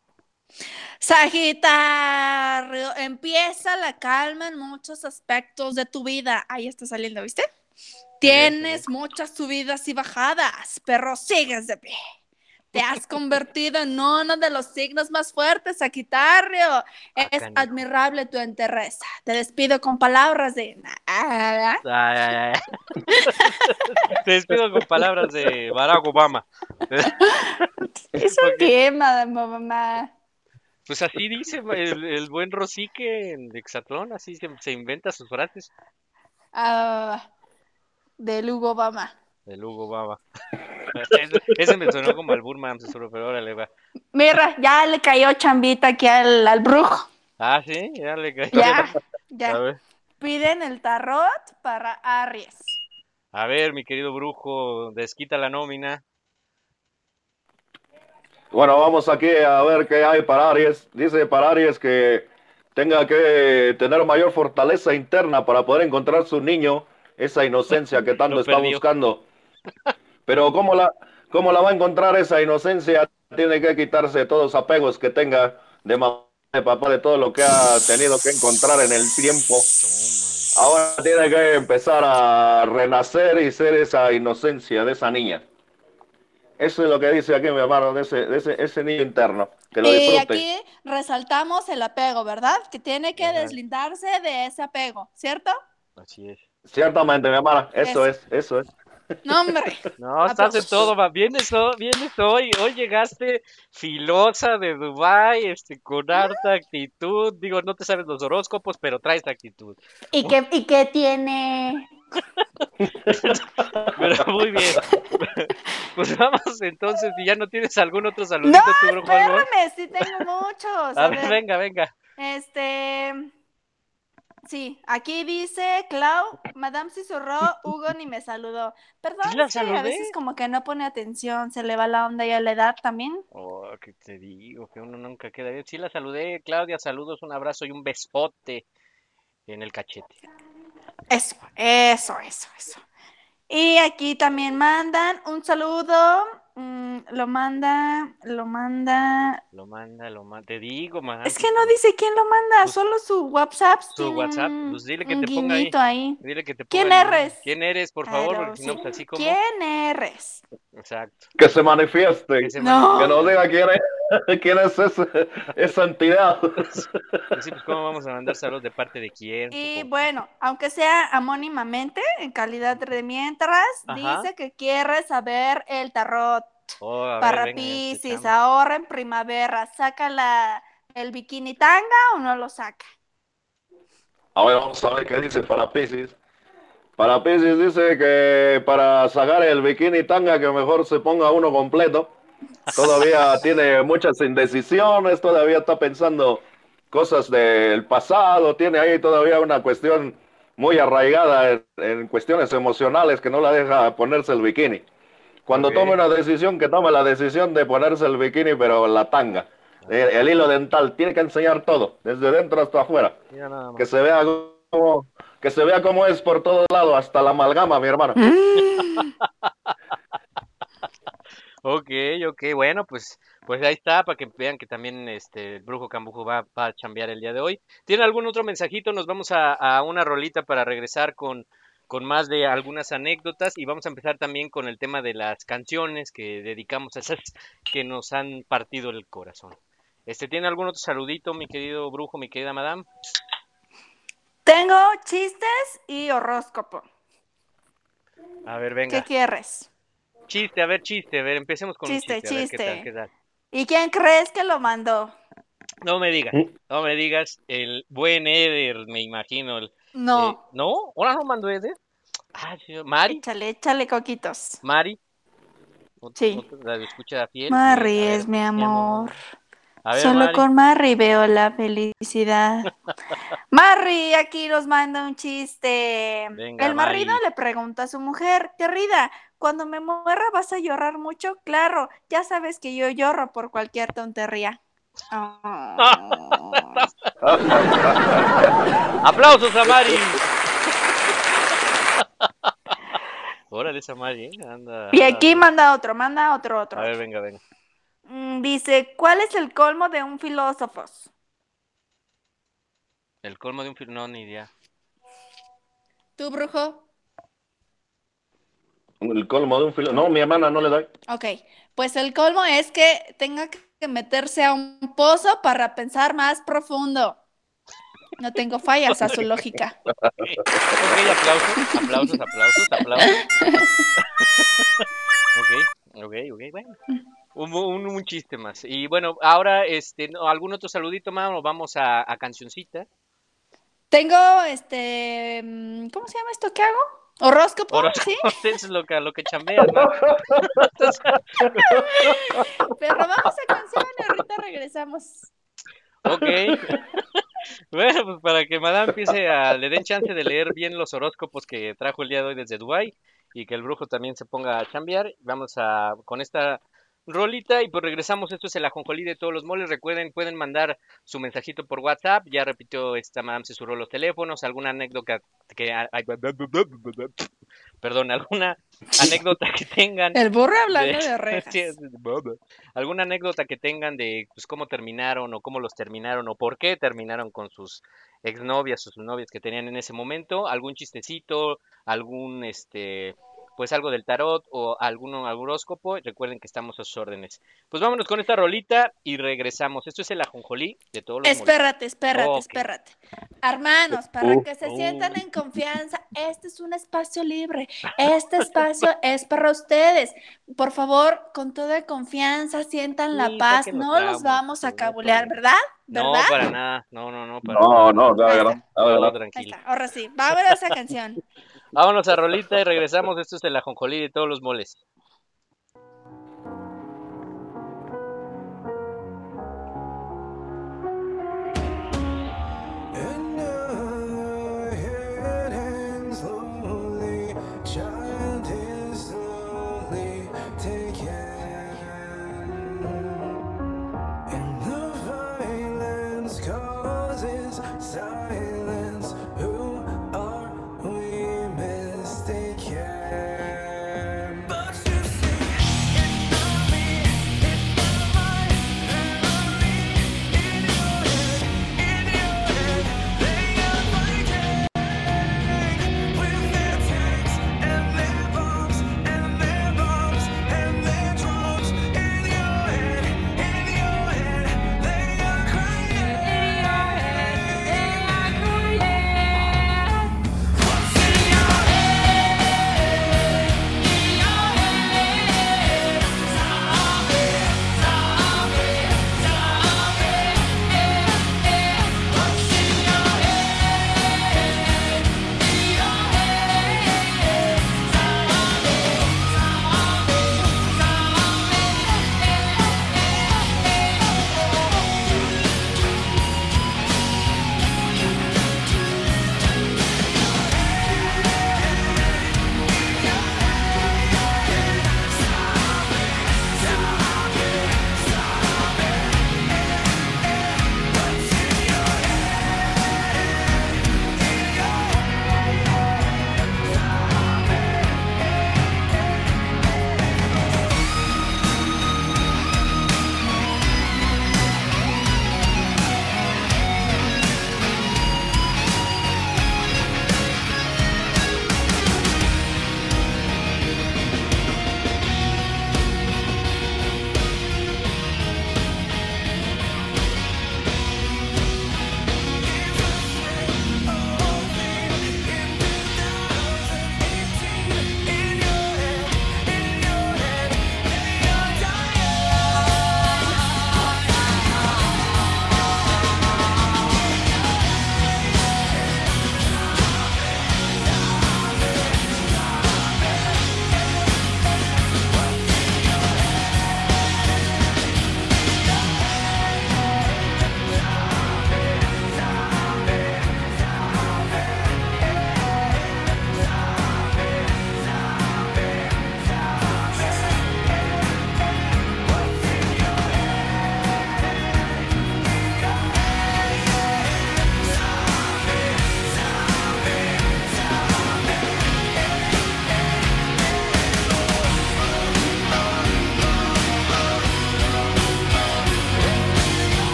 Sagitario, empieza la calma en muchos aspectos de tu vida. Ahí está saliendo, ¿viste? Tienes muchas subidas y bajadas, pero sigues de pie. Te has convertido en uno de los signos más fuertes, Sagitario. Es canijo. admirable tu entereza. Te despido con palabras de... Ay, ay, ay. Te despido con palabras de Barack Obama. ¿Eso qué, madame mamá? Pues así dice el, el buen Rosique en Exatlón, así se, se inventa sus frases. Ah, de Lugo Obama. De Hugo Baba. Ese, ese me sonó como al Burman, seguro, pero órale, va. Mira, ya le cayó chambita aquí al, al brujo. Ah, sí, ya le caí. Ya, A ya. ver, Piden el tarot para Aries. a ver, mi querido brujo, desquita la nómina. Bueno, vamos aquí a ver qué hay para Aries. Dice para Aries que tenga que tener mayor fortaleza interna para poder encontrar su niño, esa inocencia que tanto Lo está perdió. buscando. Pero ¿cómo la, ¿cómo la va a encontrar esa inocencia? Tiene que quitarse todos los apegos que tenga de mamá, de papá, de todo lo que ha tenido que encontrar en el tiempo. Ahora tiene que empezar a renacer y ser esa inocencia de esa niña. Eso es lo que dice aquí mi hermano, de ese, de ese, ese niño interno. Que lo Y disfrute. aquí resaltamos el apego, ¿verdad? Que tiene que Ajá. deslindarse de ese apego, ¿cierto? Así es. Ciertamente, mi hermana, eso Eso. es, eso es. No, hombre. No, estás en Aplausos. todo, va. Vienes, vienes hoy, hoy llegaste filosa de Dubai, este, con harta actitud. Digo, no te sabes los horóscopos, pero traes actitud. ¿Y qué, ¿Y qué tiene? Pero muy bien. Pues vamos entonces, si ya no tienes algún otro saludito, No, tu brujo, algo. Espérame, sí tengo muchos. A A ver, ver, venga, venga. este. Sí, aquí dice Clau, Madame Cisurró, Hugo ni me saludó. Perdón, ¿Sí la es que a veces como que no pone atención, se le va la onda ya a la edad también. Oh, que te digo, que uno nunca queda bien. Sí, la saludé, Claudia, saludos, un abrazo y un besote en el cachete. Eso, eso, eso, eso. Y aquí también mandan un saludo. Mm, lo manda, lo manda. Lo manda, lo manda. Te digo, man. Es que no dice quién lo manda, Pues, solo su WhatsApp. su WhatsApp, pues dile que te ponga ahí. ahí. Dile que te ¿Quién ponga el- eres? ¿Quién eres, por favor? Claro, no, pues así como. ¿Quién eres? Exacto. Que se manifieste. Que se No. Que diga quién es, quién es ese- esa entidad. Pues sí, pues cómo vamos a mandar saludos de parte de quién. Y bueno, aunque sea anónimamente, en calidad de mientras, Ajá. dice que quiere saber el tarot. Oh, a ver, para venga, Piscis, escuchamos. ahorra en primavera. ¿Saca la, el bikini tanga o no lo saca? A ver, vamos a ver qué dice para Pisces. Para Pisces dice que para sacar el bikini tanga que mejor se ponga uno completo. Todavía tiene muchas indecisiones, todavía está pensando cosas del pasado, tiene ahí todavía una cuestión muy arraigada en, en cuestiones emocionales que no la deja ponerse el bikini. Cuando Ok. tome una decisión, que tome la decisión de ponerse el bikini, pero la tanga. El, el hilo dental tiene que enseñar todo, desde dentro hasta afuera que se vea como que se vea cómo es por todos lados, hasta la amalgama, mi hermano. Ok, ok, bueno, pues, pues ahí está, para que vean que también este el brujo Cambujo va, va a chambear el día de hoy. ¿Tiene algún otro mensajito? Nos vamos a, a una rolita para regresar con, con más de algunas anécdotas y vamos a empezar también con el tema de las canciones que dedicamos a esas que nos han partido el corazón. Este, ¿tiene algún otro saludito, mi querido brujo, mi querida madame? Tengo chistes y horóscopo. A ver, ¿Qué venga. quieres? Chiste, a ver, chiste, a ver, empecemos con un Chiste, chiste, a ver qué tal, chiste. qué tal. ¿Y quién crees que lo mandó? No me digas, ¿Mm? no me digas, el buen Eder, me imagino. el- No. eh, ¿No? ¿Ahora no mandó Eder? Ah, sí, Mari, Échale, échale coquitos. Mari. Sí. radio escucha fiel. Ver, es mi amor. A ver, Solo Mari. con Marry veo la felicidad. Marry, aquí nos manda un chiste. Venga, El marido Mari. le pregunta a su mujer, querida, cuando me muera vas a llorar mucho. Claro, ya sabes que yo lloro por cualquier tontería. ¡Aplausos a Mari! Órale esa Mari, ¿eh? Anda. y anda- aquí manda otro, manda otro, otro. A ver, venga, venga. Mm, Dice, ¿cuál es el colmo de un filósofo? El colmo de un film, no, ni idea. ¿Tú, brujo? El colmo de un filo. No, mi hermana no le doy. Ok, pues el colmo es que tenga que meterse a un pozo para pensar más profundo. No tengo fallas a su lógica. Ok, aplausos, aplausos, aplausos, aplausos. ok, ok, ok, bueno. Un, un, un chiste más. Y bueno, ahora, este, ¿algún otro saludito más? ¿O vamos a, a cancioncita? Tengo este, mm, ¿cómo se llama esto que hago? Horóscopo, ¿sí? eso es lo que, lo que chambeas, ¿no? Pero vamos a canción y ahorita regresamos. Ok. Bueno, pues para que Madame empiece a, le den chance de leer bien los horóscopos que trajo el día de hoy desde Dubai y que el brujo también se ponga a chambear, vamos a con esta rolita y pues regresamos. Esto es el ajonjolí de todos los moles. Recuerden, pueden mandar su mensajito por WhatsApp. Ya repitió esta Madame se surró los teléfonos, alguna anécdota que perdón, alguna anécdota que tengan El burro hablando de- de ¿Alguna anécdota que tengan de pues, cómo terminaron o cómo los terminaron o por qué terminaron con sus exnovias o sus novias que tenían en ese momento? ¿Algún chistecito? ¿Algún este pues algo del tarot o algún horóscopo, recuerden que estamos a sus órdenes. Pues vámonos con esta rolita y regresamos. Esto es el ajonjolí de todos los. Espérate, espérate, Ok. espérate. Hermanos, para Uh, que se uh. sientan en confianza, este es un espacio libre. Este espacio es para ustedes. Por favor, con toda confianza, sientan la Sí, paz. No los vamos a no cabulear. ¿verdad? No, para nada. No, no, no, para No, no, nada. verdad. Ahí tranquilo. está, ahora sí. Va a ver esa canción. Vámonos a rolita y regresamos. Esto es el ajonjolí de todos los moles.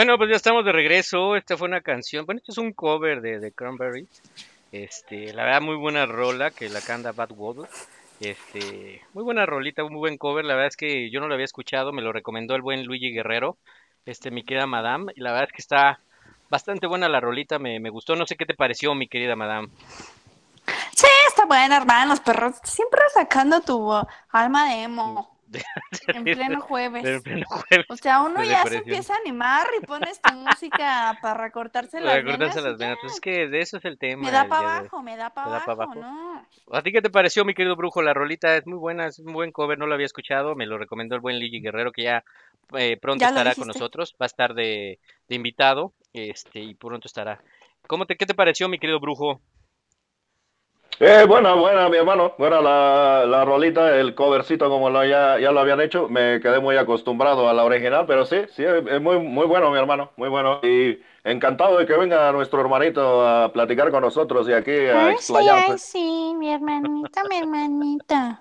Bueno, pues ya estamos de regreso. Esta fue una canción. Bueno, esto es un cover de, de Cranberries. Este, la verdad, muy buena rola que la canta Bad Wolf. Este, muy buena rolita, muy buen cover. La verdad es que yo no lo había escuchado, me lo recomendó el buen Luigi Guerrero, este, mi querida Madame. Y la verdad es que está bastante buena la rolita, me, me gustó. No sé qué te pareció, mi querida Madame. Sí, está buena, hermanos, perros. Siempre sacando tu alma de emo en pleno jueves. En pleno jueves. O sea, uno ya se empieza a animar y pones tu música para recortarse las venas. las venas. Pues es que de eso es el tema. Me da para abajo, me da para ¿Te da pa' abajo, abajo? ¿no? ¿A ti qué te pareció, mi querido brujo? La rolita es muy buena, es un buen cover, no lo había escuchado, me lo recomendó el buen Luigi Guerrero, que ya eh, pronto Ya estará con nosotros, va a estar de, de invitado, este, y pronto estará. ¿Cómo te, qué te pareció, mi querido brujo? Eh, buena, buena, mi hermano. Buena la, la rolita, el covercito como lo, ya, ya lo habían hecho. Me quedé muy acostumbrado a la original, pero sí, sí, es muy, muy bueno, mi hermano. Muy bueno. Y encantado de que venga nuestro hermanito a platicar con nosotros y aquí a Ay, sí, explayarse. ay, sí, mi hermanita, mi hermanita.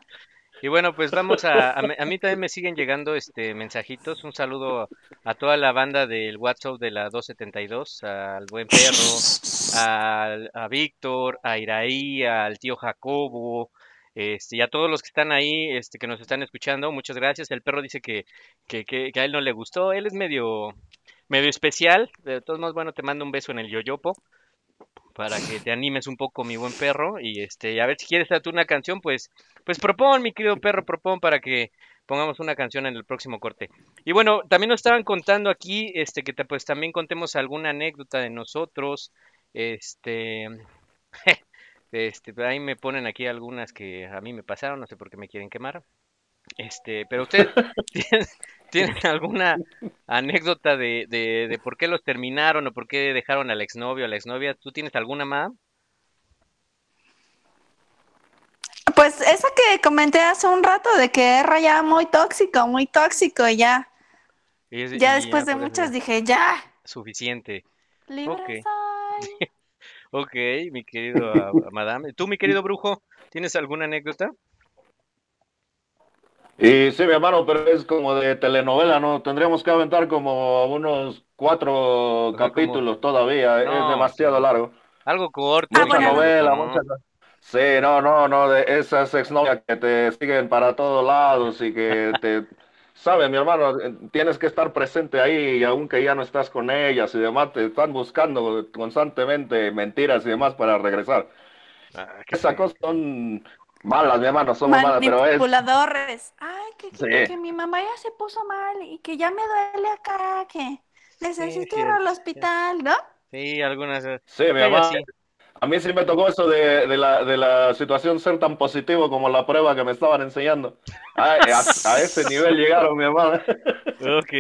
Y bueno, pues vamos a, a, mí a también me siguen llegando este mensajitos. Un saludo a toda la banda del WhatsApp de la 272, al buen perro, al- a, Víctor, a Iraí, al tío Jacobo, este, y a todos los que están ahí, este, que nos están escuchando. Muchas gracias. El perro dice que, que, que, que a él no le gustó. Él es medio, medio especial. De todos modos, bueno, te mando un beso en el yoyopo para que te animes un poco, mi buen perro. Y este, a ver si quieres hacer una canción, pues, pues propon, mi querido perro, propon para que pongamos una canción en el próximo corte. Y bueno, también nos estaban contando aquí, este, que te- pues también contemos alguna anécdota de nosotros. Este, este, ahí me ponen aquí algunas que a mí me pasaron, no sé por qué me quieren quemar. Este, pero ustedes tienen, alguna anécdota de, de, de por qué los terminaron o por qué dejaron al exnovio o a la exnovia? ¿Tú tienes alguna más? Pues esa que comenté hace un rato de que era ya muy tóxico, muy tóxico, y ya, Y es- ya y después de muchas dije, ya, Suficiente. libre Ok. soy. Ok, mi querido ah, madame. ¿Tú, mi querido brujo, tienes alguna anécdota? Y sí, mi hermano, pero es como de telenovela, ¿no? Tendríamos que aventar como unos cuatro sea, como- capítulos todavía. No, es demasiado largo. Algo corto. Ah, Mucha bueno, novela, ¿no? mucha... Sí, no, no, no, de esas exnovias que te siguen para todos lados y que te... Sabes, mi hermano, tienes que estar presente ahí y aunque ya no estás con ellas y demás, te están buscando constantemente mentiras y demás para regresar. Ah, Esas cosas son malas, mi hermano, son muy malas, pero es... Manipuladores. Ay, que, que- Sí. que mi mamá ya se puso mal y que ya me duele acá, que necesito ir al hospital, ¿no? Sí, algunas. eh, Sí, mi sí. A mí sí me tocó eso de, de la, de la situación ser tan positivo como la prueba que me estaban enseñando. A, a- a ese nivel llegaron, mi hermano. Ok,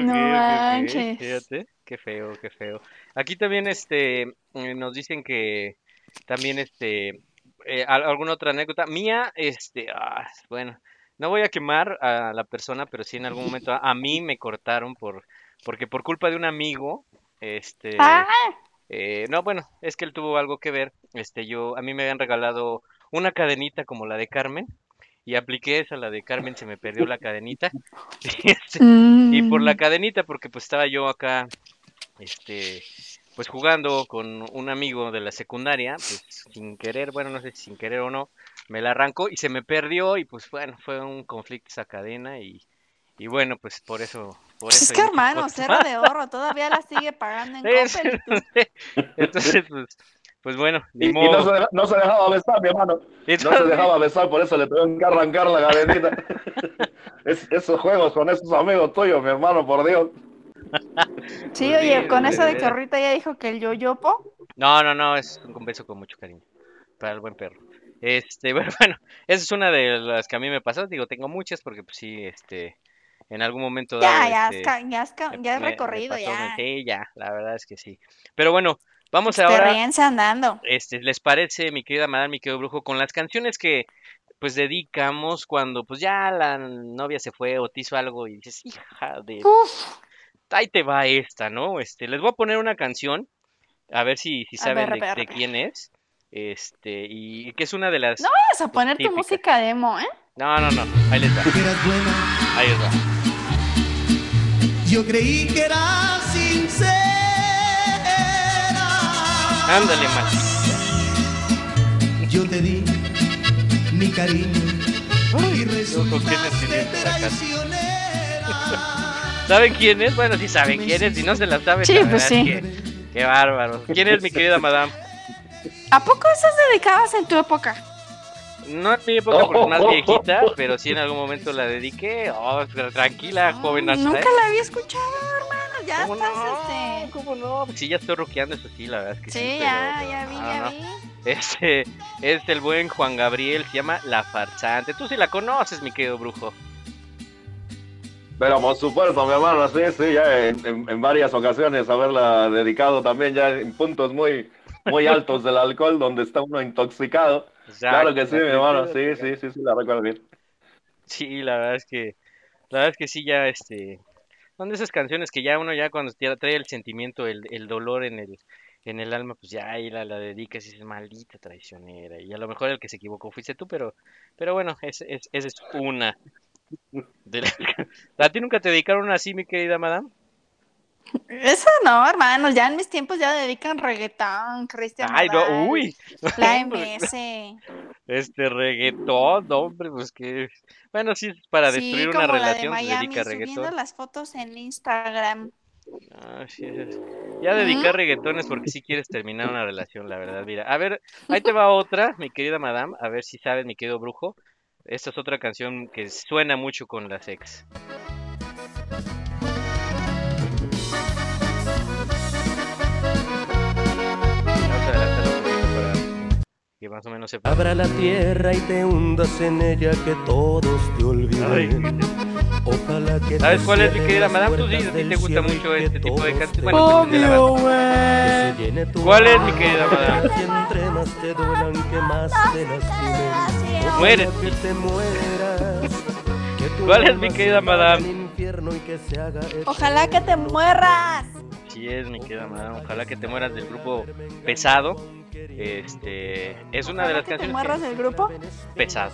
ok, No manches. Fíjate, qué feo, qué feo. Aquí también, este, eh, nos dicen que también, este, eh, al- alguna otra anécdota mía, este, ah, bueno, no voy a quemar a la persona, pero sí en algún momento a, a mí me cortaron por, porque por culpa de un amigo, este, Ah, eh, no, bueno, es que él tuvo algo que ver. Este, yo, a mí me habían regalado una cadenita como la de Carmen y apliqué esa, la de Carmen, se me perdió la cadenita. Y, este, y por la mm, cadenita, porque pues estaba yo acá, este, pues jugando con un amigo de la secundaria, pues sin querer, bueno, no sé si sin querer o no, me la arrancó y se me perdió y pues bueno, fue un conflicto esa cadena y, y bueno, pues por eso, por pues eso es que hermano, cero de oro, todavía la sigue pagando en Sí, Coppel. Entonces, pues, pues bueno, Y, no, se, deja- no se dejaba besar, mi hermano. No se dejaba besar, por eso le tuvieron que arrancar la cadenita. Es- esos juegos con esos amigos tuyos, mi hermano, por Dios. Sí, Pues oye, con eso de que ahorita ya dijo que el yoyopo. No, no, no, es un beso con mucho cariño para el buen perro. Este, bueno, bueno, esa es una de las que a mí me pasó. Digo, tengo muchas porque pues sí, este, en algún momento Ya, dado, ya, este, ya, has ca- me, ya has me- me recorrido, pasó, ya. sí, ya, la verdad es que sí. Pero bueno, vamos ahora, Experiencia andando. este, ¿les parece, mi querida madame, mi querido brujo, con las canciones que pues dedicamos cuando pues ya la novia se fue o te hizo algo y dices, hija de Uf, ahí te va esta, ¿no? Este, les voy a poner una canción, a ver si, si saben ver, de, ver, quién es. Este, y que es una de las. No vayas a poner tu típicas. música demo, ¿eh? No, no, no, ahí les va, que eras buena, ahí les va. yo creí que eras sincera. Ándale, mal. Yo te di mi cariño y ¿con qué resultaste traicionera. ¿Saben quién es? Bueno, sí saben quién es, si no se la saben. Sí, la pues es sí. que- qué bárbaro. ¿Quién es mi querida madame? ¿A poco esas dedicabas en tu época? No en mi época porque es más viejita, pero sí en algún momento la dediqué. Oh, tra- tranquila, joven. Nunca la había escuchado, hermano. Ya ¿Cómo estás, no? este. ¿Cómo no? Pues sí, ya estoy rockeando, eso sí, la verdad es que sí. Sí, ya, pero ya vi, no, ya no. vi. Este es el buen Juan Gabriel, se llama La Farsante. Tú sí la conoces, mi querido brujo. Pero por supuesto, mi hermano, sí, sí, ya en, en- en varias ocasiones haberla dedicado también ya en puntos muy, muy altos del alcohol, donde está uno intoxicado. Claro que sí, mi hermano. Sí, sí, sí, sí, la recuerdo bien. Sí, la verdad es que, la verdad es que sí, ya, este, son de esas canciones que ya uno ya cuando trae el sentimiento, el, el dolor en el, en el alma, pues ya ahí la, la dedicas y dices, maldita traicionera. Y a lo mejor el que se equivocó fuiste tú, pero, pero bueno, es, es, esa es una. De la- ¿A ti nunca te dedicaron así, mi querida madame? Eso no, hermanos, ya en mis tiempos ya dedican reggaetón, Cristian Ay, no, uy. la MS. Este reggaetón, no, hombre, pues que. Bueno, sí, es para Sí, destruir como una la de relación se Miami, dedica subiendo reggaetón. las fotos en Instagram. Ah, sí, Ya dedicar reggaetones porque si quieres terminar una relación, la verdad. Mira, a ver, ahí te va otra, mi querida madame, a ver si sabes, mi querido brujo. Esta es otra canción que suena mucho con las ex. Que más o menos sepa. Abra la tierra y te hundas en ella que todos te olviden. ¿Sabes cuál es, mi querida madame? Tú sí, a ti te gusta mucho este tipo de canciones. Bueno, Obvio, tu ¿Cuál es, mi querida madame? Y entre más te duelan, que más te lastimen. Muérete. Ojalá que te mueras. que tu ¿Cuál es, mi querida madame? Ojalá que te mueras. Así es, mi querida madame. Ojalá que te mueras del grupo pesado. Este es una de las que te canciones mueras que- del grupo. pesado.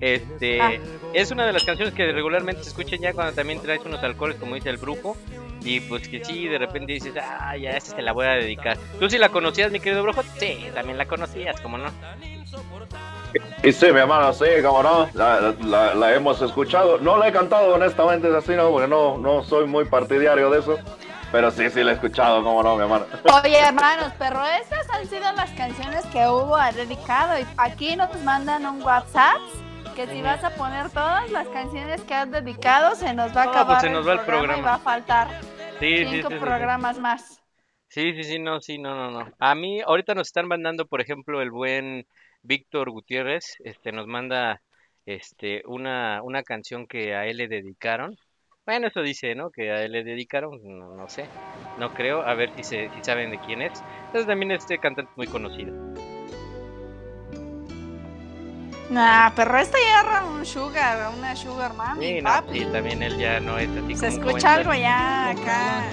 Este es una de las canciones que regularmente se escuchan ya cuando también traes unos alcoholes, como dice el brujo. Y pues que sí, de repente dices, ah, ya esta se la voy a dedicar. ¿Tú sí la conocías, mi querido brujo? Sí, también la conocías, ¿cómo no? Y sí, mi hermano, sí, como no, la, la- la hemos escuchado. No la he cantado, honestamente, es así, ¿no? Porque no, no soy muy partidario de eso. Pero sí, sí la he escuchado, como no, mi hermano. Oye, hermanos, pero estas han sido las canciones que hubo dedicado. Y aquí nos mandan un WhatsApp que si vas a poner todas las canciones que has dedicado, se nos va a No, acabar pues se nos va el y programa. va a faltar sí, cinco sí, sí. programas más. Sí, sí, sí, no, sí, no, no, no. A mí, ahorita nos están mandando, por ejemplo, el buen Víctor Gutiérrez, este, nos manda, este, una, una canción que a él le dedicaron. Bueno, eso dice, ¿no? Que a él le dedicaron, no, no sé, no creo, a ver si se, si saben de quién es. Entonces también este cantante muy conocido. Nah, pero esta ya era un sugar, una sugar mami, Sí, no, papi. sí, también él ya no es así Se como escucha algo ya acá.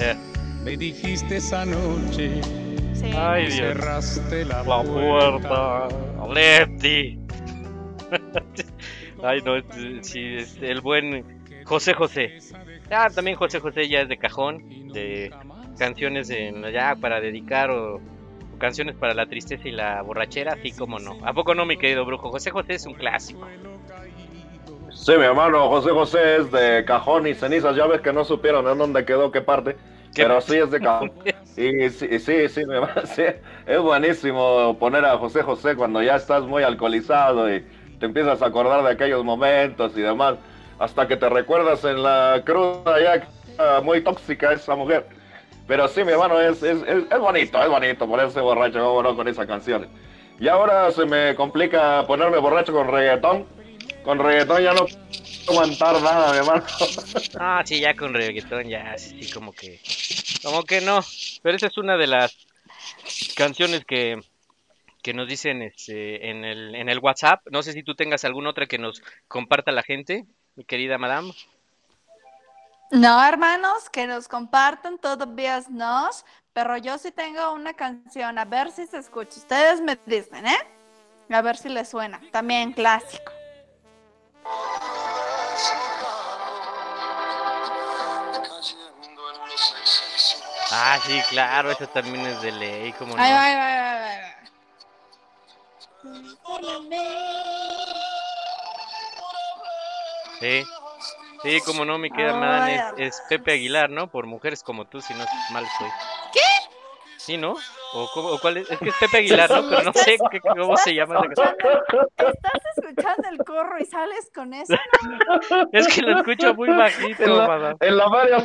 Eh, me dijiste esa noche, Sí. Ay, Dios. cerraste la, La puerta. Lefty. Ay, no, sí, el buen José José. Ah, también José José ya es de cajón, de canciones en, ya para dedicar o, o canciones para la tristeza y la borrachera, así como no. ¿A poco no, mi querido brujo? José José es un clásico. Sí, mi hermano, José José es de cajón y cenizas. Ya ves que no supieron en dónde quedó qué parte. ¿Qué pero sí es de cajón. Y sí, sí, sí, mi hermano, sí, es buenísimo poner a José José cuando ya estás muy alcoholizado y te empiezas a acordar de aquellos momentos y demás. Hasta que te recuerdas en la cruda ya muy tóxica esa mujer. Pero sí, mi hermano, es, es, es, bonito, es bonito ponerse borracho, con esas canciones. Y ahora se me complica ponerme borracho con reggaetón. Con reggaetón ya no puedo aguantar nada, mi hermano. Ah, sí, ya con reggaetón, ya, sí, sí, como que, como que no. Pero esa es una de las canciones que, que nos dicen este, en, el, en el WhatsApp. No sé si tú tengas alguna otra que nos comparta la gente, mi querida madame. No, hermanos, que nos compartan todavía nos, pero yo sí tengo una canción, a ver si se escucha. Ustedes me dicen, ¿eh? A ver si les suena. También clásico. Ah, sí, claro, esa también es de ley, como no. Ahí va, ahí Sí, sí, como no, mi querida madame, es, es Pepe Aguilar, ¿no? Por mujeres como tú, si no mal estoy. ¿Qué? Sí, ¿no? ¿O, cómo- o cuál es? Es que es Pepe Aguilar, ¿no? Pero no sé qué- cómo se llama. Estás escuchando el corro y sales con eso. Es que lo escucho muy bajito, En la, madame. en la feria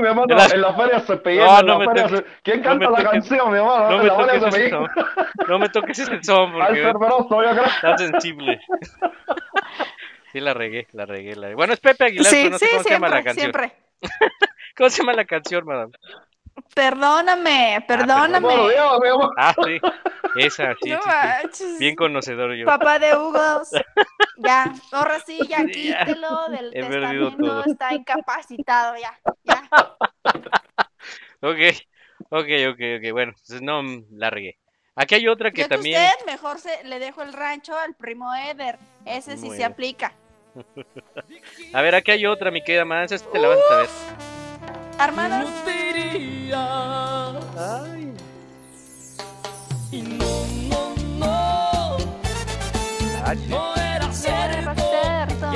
mi hermano. En la- En la feria. No, en no la me feria toques- ¿Quién no me canta la toques- canción, mi hermano? No en me la feria toques ese son. No me toques ese son Al porque yo creo. está sensible. Sí, la regué, la regué, la regué. Bueno, es Pepe Aguilar, Sí, pero no sé sí, cómo se llama la canción. siempre. ¿Cómo se llama la canción, madame? Perdóname, perdóname. Dios, mi amor. Ah, sí. Esa, sí, no sí, sí. manches. Bien conocedor yo. Papá de Hugos. Ya, ahora sí, ya quítelo del He perdido testamento. todo. Está incapacitado ya. Ya. Ok, ok, ok, ok. Bueno, entonces no mm, la regué. Aquí hay otra que Yo que también. usted mejor se, le dejo el rancho al primo Eder. Ese sí Muy se bien. aplica. A ver, aquí hay otra, mi querida Mansa. Esta te la vas a saber. Hermanos, Ay. era cierto.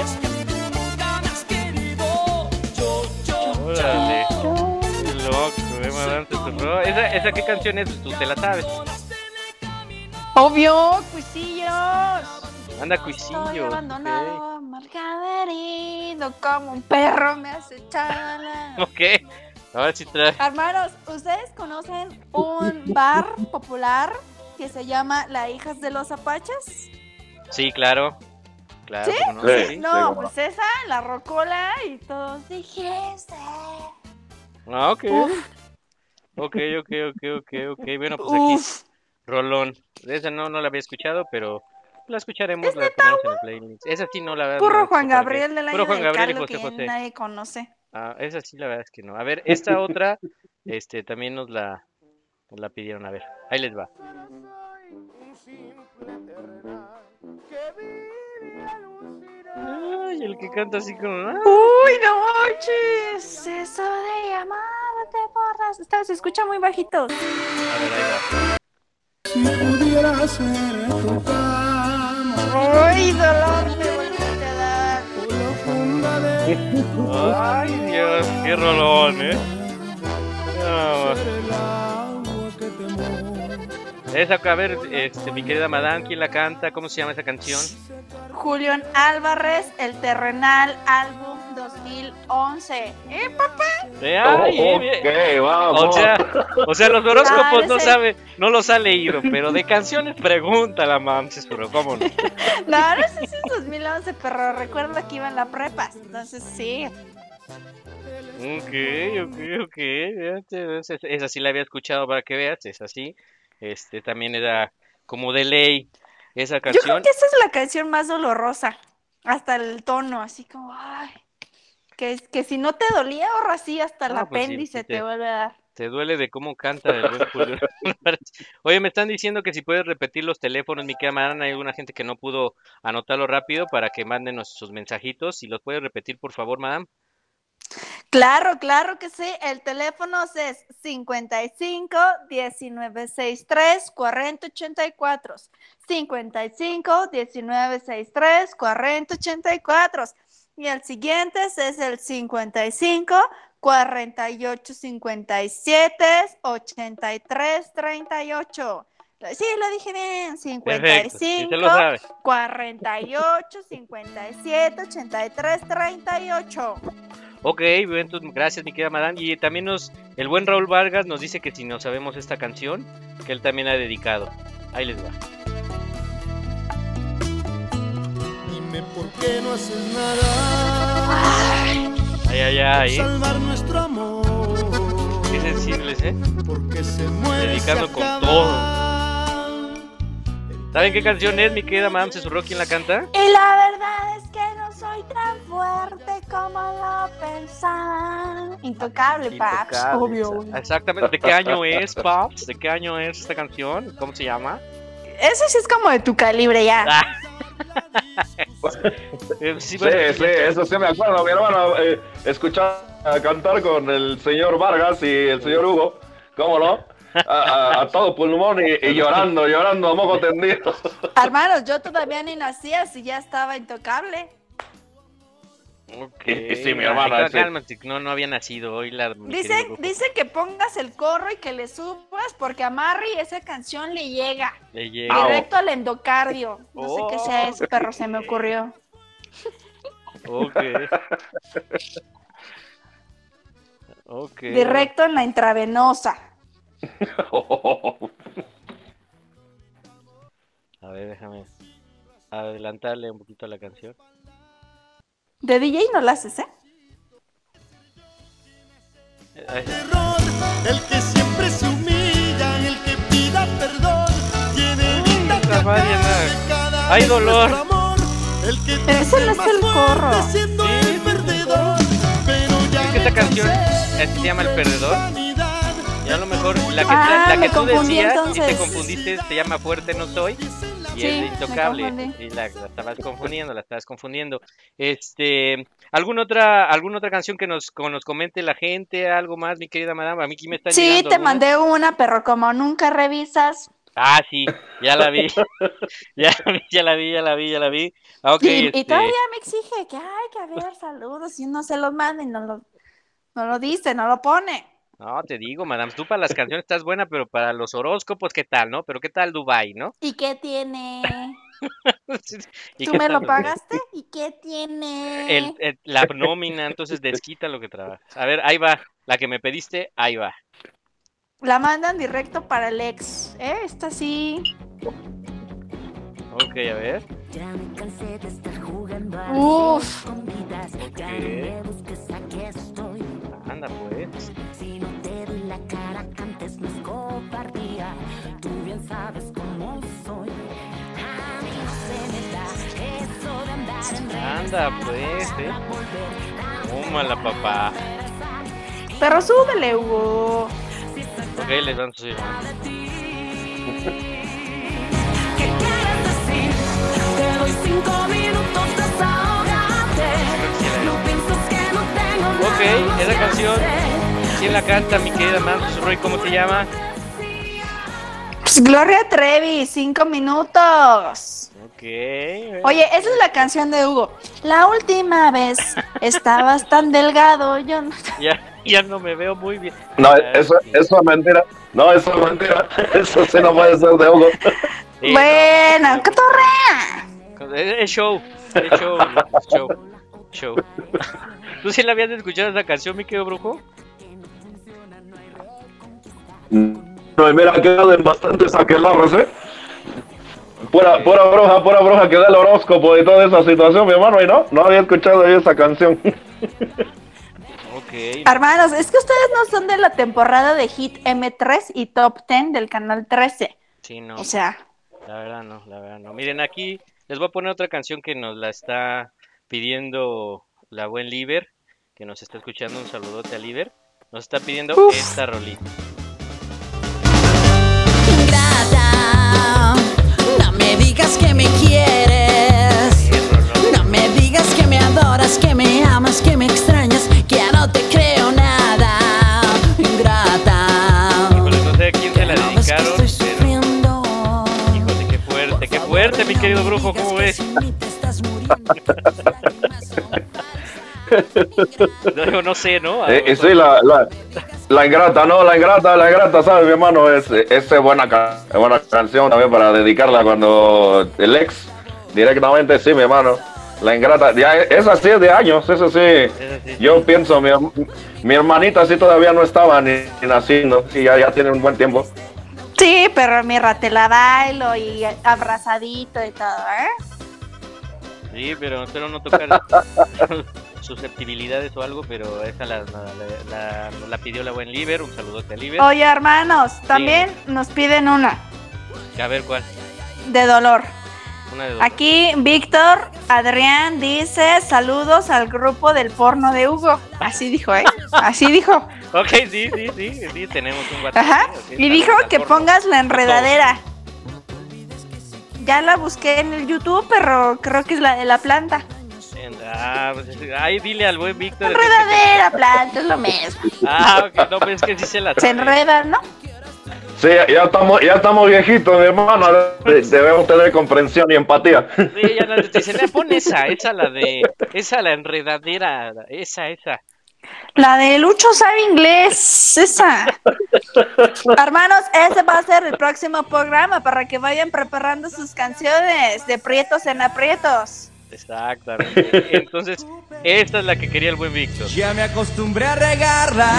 Órale. Qué loco, eh. ¿Esa, ¿Esa qué canción es? Tú te la sabes. Obvio, cuisillos. Anda, Estoy cuisillo. abandonado, herido, como un perro me acechaba la... Ok. Ahora sí trae. Hermanos, ¿ustedes conocen un bar popular que se llama La Hijas de los Apaches? Sí, claro. Claro, ¿Sí? ¿cómo no? Sí. Sí. No, cómo no. pues esa, la rocola y todos dijiste. Ah, ok. Uf, Ok, ok, ok, ok, ok. Bueno, pues aquí, uf. Rolón. Esa no, no la había escuchado, pero la escucharemos, la ponemos en el playlist. Esa sí no la verdad. Puro Juan. Gabriel del año Puro Juan del Gabriel y caldo José que José. nadie conoce. Ah, esa sí la verdad es que no. A ver, esta otra, este, también nos la, nos la pidieron. A ver, ahí les va. Ay, el que canta así como. ah. Uy, no manches. Eso de llamarte por las... Está- Se escucha muy bajito. A ver, ahí va. Si pudiera ser tu cama Uy, dolor Ay, Dios, qué rolón, eh. No, esa, a ver, este, mi querida Madame, ¿quién la canta? ¿Cómo se llama esa canción? Julián Álvarez, El Terrenal, álbum 2011. ¿Eh, papá? Eh, ay, eh, vamos. O sea, o sea, los horóscopos no sabe, no los ha leído, pero de canciones pregunta la mam, pero cómo no. No, sé si es 2011, pero recuerdo que iba en la prepa. Entonces sí. Ok, ok, ok. Esa, sí la había escuchado para que veas, es así. Este también era como de ley esa Yo creo canción. que esa es la canción más dolorosa. Hasta el tono, así como, ay. Que, que si no te dolía, ahora sí, hasta el pues apéndice sí te te- vuelve a dar. Te duele de cómo canta el buen Julio. Oye, me están diciendo que si puedes repetir los teléfonos, mi Mariana, hay alguna gente que no pudo anotarlo rápido para que manden sus mensajitos. Si los puedes repetir, por favor, madame. Claro, claro que sí. El teléfono es 55 1963 4084. 55 1963 4084. Y el siguiente es el 55 48 57 83 38. Sí, lo dije bien. Perfecto, sí 55 se lo sabe. 48 57 83 38. Ok, bueno, entonces, gracias, mi querida madame. Y también nos, el buen Raúl Vargas nos dice que si no sabemos esta canción, que él también ha dedicado. Ahí les va. Dime por qué no haces nada Ay, ay, ay. por salvar nuestro amor. Qué sensibles, ¿eh? Porque se muere, Dedicando se con todo. ¿Saben qué canción es, mi querida madame? ¿Se surró quién la canta? Y la verdad es que no soy tan fuerte como lo pensaban. Intocable, paps, Intocable, obvio. exa- Exactamente. ¿De qué año es, Pops? ¿De qué año es esta canción? ¿Cómo se llama? Eso sí es como de tu calibre ya. Ah. Eh, sí, Sí, bueno, sí, eso sí me acuerdo, mi hermano. Eh, escuchar a cantar con el señor Vargas y el señor Hugo, ¿cómo no? A, a- a todo pulmón y, y llorando, llorando a moco tendido. Hermanos, yo todavía ni nacía si ya estaba intocable. Ok. Sí, mi Ay, sí. Cálmate, no, no había nacido hoy la. Rufo. dicen que pongas el corro y que le subas porque a Marry esa canción le llega Le llega. Directo al endocardio. No sé qué sea Oh. eso, pero se me ocurrió. Ok. Ok. Directo en la intravenosa. A ver, déjame adelantarle un poquito a la canción. De DJ no la haces, ¿eh? error, el que siempre se humilla, el que pida perdón, tiene Hay dolor. Ese no es el corro. Es que esta canción eh, se llama El Perdedor. Y a lo mejor la que, Ah, la que me tú decías y entonces. te confundiste se llama Fuerte No Soy. Y Sí, es Intocable. Y la, la estabas confundiendo, la estabas confundiendo. Este, ¿alguna otra, alguna otra canción que nos, que nos comente la gente? ¿Algo más, mi querida madame? A mí aquí me está Sí, te algunas. mandé una, pero como nunca revisas. Ah, sí, ya la vi. ya, la vi, ya la vi, ya la vi, ya la vi. Ah, ok, y, y este, todavía me exige que hay que haber saludos y uno se los manda y no lo, no lo dice, no lo pone. No, te digo, madame, tú para las canciones estás buena, pero para los horóscopos, ¿qué tal, no? Pero ¿qué tal Dubai, no? ¿Y qué tiene? ¿Y ¿Tú qué me tal lo pagaste? ¿Y qué tiene? El, el- la nómina, entonces desquita lo que trabajas. A ver, ahí va. La que me pediste, ahí va. La mandan directo para el ex. ¿Eh? Esta sí. Ok, a ver. Uf. Ok. Anda, pues. Anda, pues, eh. Tómala, papá. Pero súbele, Hugo. Ok, les vamos a subir. Te doy cinco minutos, desahógate. No pienses que no tengo nada. Ok, esa canción. ¿Quién la canta, mi querida Marcos Roy? ¿Cómo se llama? Pues Gloria Trevi, cinco minutos. Ok. Oye, esa es la canción de Hugo. La última vez estabas tan delgado, yo no... Ya, ya no me veo muy bien. No, eso, eso es mentira. No, eso es mentira. Eso sí no puede ser de Hugo. Sí, Bueno, cotorrea. Es, show, es show, es show, show. ¿Tú sí la habías escuchado esa canción, mi querido brujo? No, y mira, quedan bastantes aquelarres, ¿eh? Pura, pura bruja, pura bruja que da el horóscopo y toda esa situación, mi hermano, y no, no había escuchado yo esa canción. Ok. Hermanos, es que ustedes no son de la temporada de Hit M3 y Top 10 del canal 13. Sí, no. O sea, La verdad no, la verdad no. Miren, aquí les voy a poner otra canción que nos la está pidiendo la buen Liber, que nos está escuchando. Un saludote a Liber. Nos está pidiendo Uf. esta rolita. Digas que me quieres. No me digas que me adoras, que me amas, que me extrañas, que ya no te creo nada. Ingrata. Híjole, no sé a quién se la dedicaron, pero híjole, qué fuerte, qué fuerte, mi querido brujo, ¿cómo ves? No, no sé, ¿no? Eh, sí, la, la, la ingrata, no, la ingrata, la ingrata, ¿sabes, mi hermano? Es, es buena, ca- buena canción también para dedicarla cuando el ex, directamente, sí, mi hermano. La ingrata, ya, esa sí es de años, eso sí. Esa sí. Yo pienso, mi, mi hermanita sí todavía no estaba ni, ni naciendo, y ya, ya tiene un buen tiempo. sí, pero mi te la bailo y abrazadito y todo, ¿eh? Sí, pero espero no tocar susceptibilidades o algo, pero esa la, la, la- la- la pidió la buen Liber. Un saludote a Liber. Oye, hermanos, también nos piden una A ver cuál. de dolor. Una de dos. Aquí Víctor Adrián dice saludos al grupo del porno de Hugo. Así dijo, ¿eh? Así dijo. Ok, sí, sí, sí, sí, tenemos un WhatsApp. Ajá. Y dijo que porno. pongas la enredadera. Ya la busqué en el YouTube, pero creo que es la de la planta. Ah, pues, ay, dile al buen Víctor. Enredadera, planta, es lo mismo. Ah, ok, no, pero es que sí se la Se enredan, ¿no? Sí, ya, estamos, ya estamos viejitos, mi hermano, de- debemos tener comprensión y empatía. Sí, ya no, te dicen, "Eh, pon esa, esa la de, esa la enredadera, esa, esa. La de Lucho sabe inglés, esa. Hermanos, ese va a ser el próximo programa para que vayan preparando sus canciones de prietos en aprietos. Exactamente. Entonces, esta es la que quería el buen Víctor. Ya me acostumbré a regarla.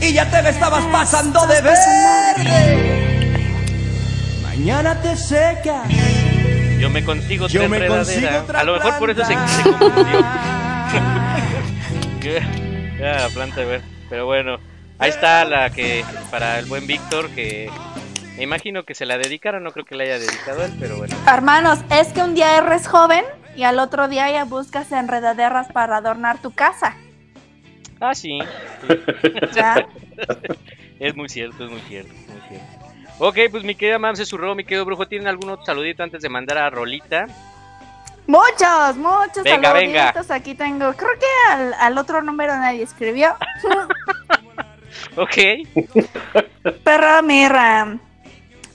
Y ya te me estabas pasando de verde. Mañana te secas. Yo me consigo Yo me consigo otra A lo mejor por eso se, se confundió. Ya, la planta, a ver. Pero bueno, ahí está la que para el buen Víctor que Me imagino que se la dedicaron, no creo que la haya dedicado él, pero bueno. Hermanos, es que un día eres joven y al otro día ya buscas enredaderas para adornar tu casa. Ah, sí. ¿Ya? es muy cierto, es muy cierto, es muy cierto. Ok, pues mi querida Mam se surró, mi querido brujo. ¿Tienen algún otro saludito antes de mandar a Rolita? Muchos, muchos Venga, venga. Aquí tengo. Creo que al, al otro número nadie escribió. Ok. Pero mira,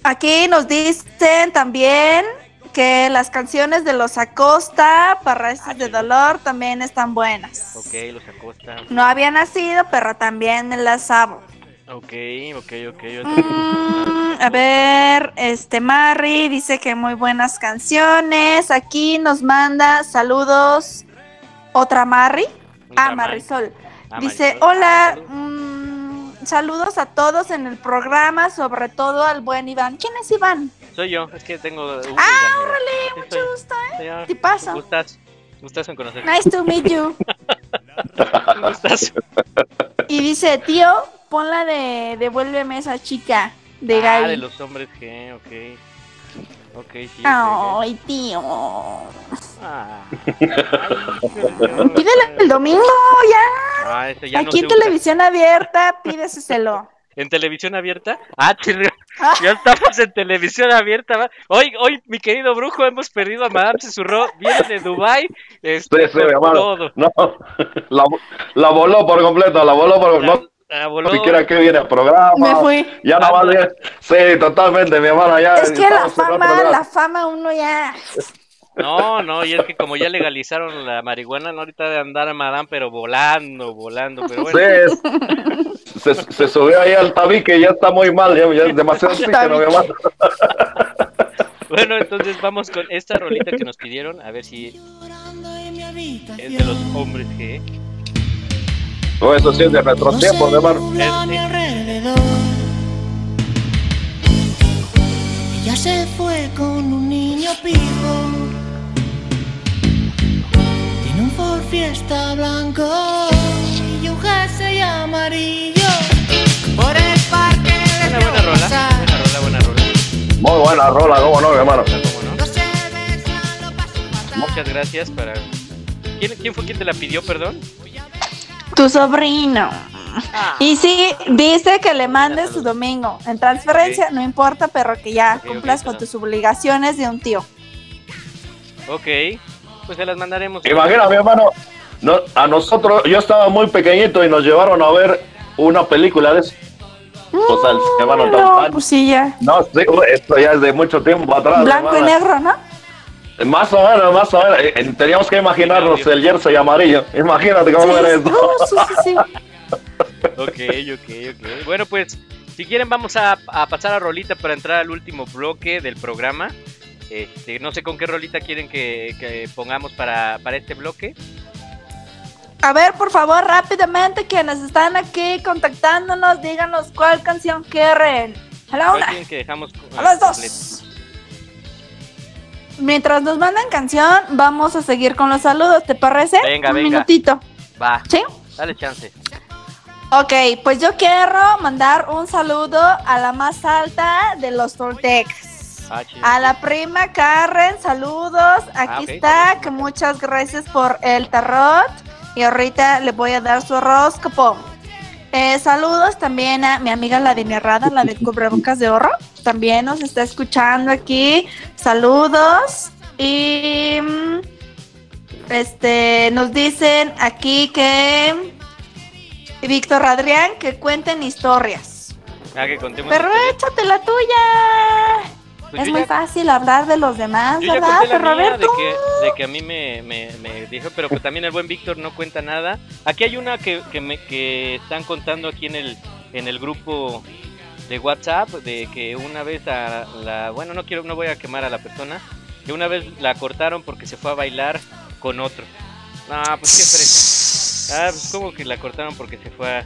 aquí nos dicen también que las canciones de los Acosta, Parraíces de Dolor, también están buenas. Ok, los acosta. No había nacido, pero también las amo. Ok, ok, ok. Mm, a ver, este Mari dice que muy buenas canciones. Aquí nos manda saludos otra Mari. Otra Ah, Mari. Marisol. Ah, Dice, hola, mm, saludos a todos en el programa, sobre todo al buen Iván. ¿Quién es Iván? Soy yo, es que tengo. Ah, órale, mucho soy- gusto, ¿eh? soy yo. Tipazo. Gustas, gustas en conocer. Nice to meet you. Y dice, tío, ponla de Devuélveme esa chica de Ah, Gaby. de los hombres G, ok. Ok, sí. Ay, tío. Ah. Pídele el domingo, ya. Ah, ya no Aquí se en usa. televisión abierta, pídeselo. ¿En televisión abierta? Ah, chinga, ya estamos en televisión abierta. Hoy, hoy, mi querido brujo, hemos perdido a Madame Susurró. Viene de Dubai. Este, Sí, sí, todo. No, la, la voló por completo, la voló por La- no la voló. siquiera que viene el programa. Me fui. Ya nada más bien. Sí, totalmente, mi hermano. Ya Es que la fama, la fama uno ya. No, no, y es que como ya legalizaron la marihuana, no ahorita de andar a Madame, pero volando, volando. Pero bueno, Sí, se, se subió ahí al tabique y ya está muy mal, ya, ya es demasiado oxígeno, mi hermano. bueno, entonces vamos con esta rolita que nos pidieron. A ver si es de los hombres que. No, eso sí es de nuestros tiempos, mi alrededor. Ella se fue con un niño pijo. Tiene un Ford Fiesta blanco y un jersey amarillo. Por el parque le Una veo buena rola, buena rola, buena rola. Muy buena rola, cómo no, hermano. Muchas gracias para. ¿Quién, quién fue quien te la pidió, perdón? Tu sobrino. Y sí, dice que le mandes su domingo. En transferencia, no importa, pero que ya cumplas con tus obligaciones de un tío. Ok, pues se las mandaremos. Imagina, mi hermano, no, a nosotros, yo estaba muy pequeñito y nos llevaron a ver una película de eso. O sea, el hermano tan- No, tan- pues sí, ya. No, sí, esto ya es de mucho tiempo atrás. Blanco y hermano. negro, ¿no? Más o menos, más o menos. Eh, eh, Teníamos que imaginarnos el jersey amarillo. Imagínate cómo Sí, era esto. no, sí, sí, sí. Ok, ok, ok. Bueno, pues, si quieren, vamos a, a pasar a rolita para entrar al último bloque del programa. Este, no sé con qué rolita quieren que, que pongamos para, para este bloque. A ver, por favor, rápidamente, quienes están aquí contactándonos, díganos cuál canción quieren. A la ¿Cuál una, quieren que dejamos? a las dos. Mientras nos mandan canción, vamos a seguir con los saludos, ¿te parece? Venga, Un venga. minutito. Va, ¿Sí? dale chance. Ok, pues yo quiero mandar un saludo a la más alta de los Toltecs. Ah. A la prima Karen, saludos. Aquí ok, está, que muchas gracias por el tarot. Y ahorita le voy a dar su horóscopo. Eh, saludos también a mi amiga la de mi Rada, la de cubrebocas de oro. También nos está escuchando aquí. Saludos. Y mm, este nos dicen aquí que Víctor Adrián que cuenten historias. Ah, que contemos Pero historias. échate la tuya. Pues es muy ya- fácil hablar de los demás, Yo ya ¿verdad, mía de Roberto? que, de que a mí me, me, me dijo, pero pues también el buen Víctor no cuenta nada. Aquí hay una que, que, me, que están contando aquí en el, en el grupo de WhatsApp, de que una vez a la, bueno, no quiero, no voy a quemar a la persona, que una vez la cortaron porque se fue a bailar con otro. Ah, pues qué fresa. Ah, pues como que la cortaron porque se fue a,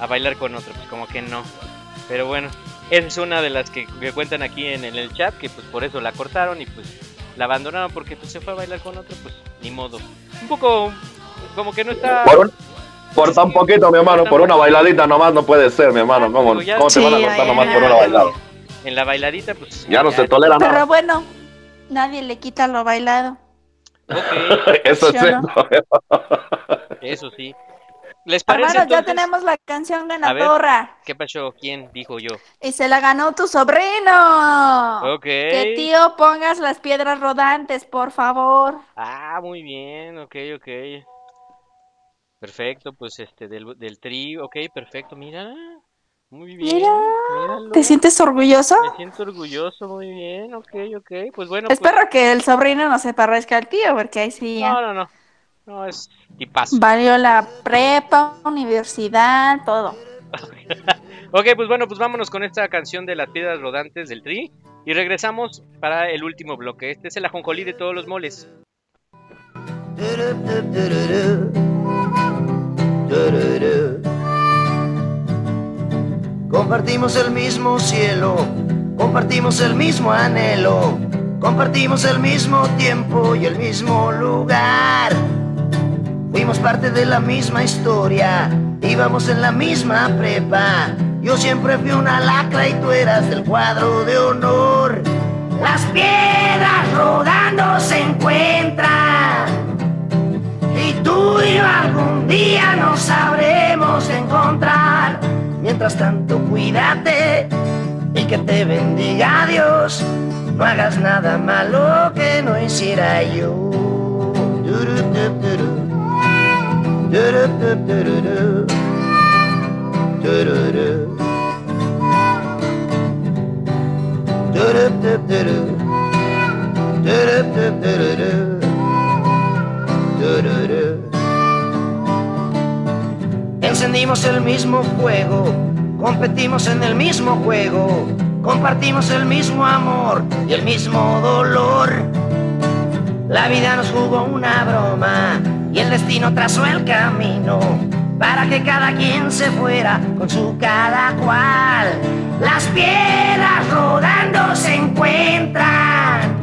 a bailar con otro, pues como que no. Pero bueno, esa es una de las que, que cuentan aquí en, en el chat, que pues por eso la cortaron y pues la abandonaron porque pues se fue a bailar con otro, pues ni modo. Un poco como que no está Por, un- Por tan poquito, mi hermano, por una bailadita nomás no puede ser, mi hermano. ¿Cómo, cómo te van a cortar ay, nomás ay, por una bailada? En la bailadita, pues. Ya no se tolera Pero nada. bueno, nadie le quita lo bailado. Ok, Eso es ¿Sí no? cierto. eso sí. ¿Les parece Hermanos, ya tenemos la canción A ver. ganadora. ¿Qué pasó? ¿Quién dijo yo? Y se la ganó tu sobrino. Ok. Que tío pongas las piedras rodantes, por favor. Ah, muy bien, ok, ok. Perfecto, pues este, del, del tri, ok, perfecto, mira. Muy bien. Mira, míralo. ¿Te sientes orgulloso? Me siento orgulloso, muy bien, ok, ok. Pues bueno, pues- Espero que el sobrino no se parezca al tío, porque ahí sí ya No, no, no. No, es tipazo. valió la prepa, universidad, todo. Ok, pues bueno, pues vámonos con esta canción de las piedras rodantes del tri. Y regresamos para el último bloque. Este es el ajonjolí de todos los moles. Compartimos el mismo cielo, compartimos el mismo anhelo, compartimos el mismo tiempo y el mismo lugar. Fuimos parte de la misma historia, íbamos en la misma prepa. Yo siempre fui una lacra y tú eras del cuadro de honor. Las piedras rodando se encuentran y tú y yo algún día nos sabremos encontrar. Mientras tanto, cuídate y que te bendiga Dios. No hagas nada malo que no hiciera yo. Encendimos el mismo fuego, competimos en el mismo juego, compartimos el mismo amor y el mismo dolor. La vida nos jugó una broma y el destino trazó el camino para que cada quien se fuera con su cada cual. Las piedras rodando se encuentran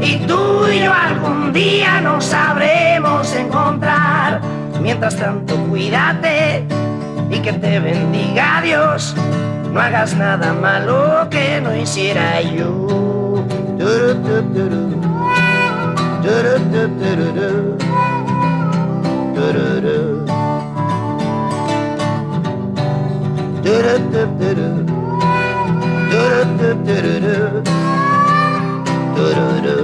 y tú y yo algún día nos sabremos encontrar. Mientras tanto, cuídate y que te bendiga Dios. No hagas nada malo que no hiciera yo. dırırı Dırıp dıp dırı Dırıp dıp dırırı Dırırı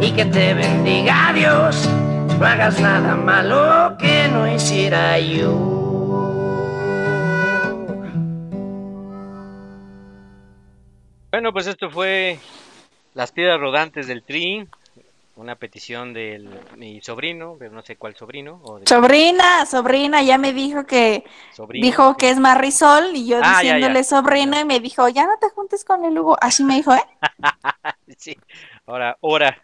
y que te bendiga Dios. No hagas nada malo que no hiciera yo. Bueno, pues esto fue Las piedras rodantes del tri. Una petición de mi sobrino, pero no sé cuál sobrino. O de Sobrina, sobrina, ya me dijo que sobrino. dijo que es Marisol y yo Ah, ya, diciéndole ya. sobrino y me dijo, ya no te juntes con el Hugo. Así me dijo, ¿eh? Sí, ahora, ahora.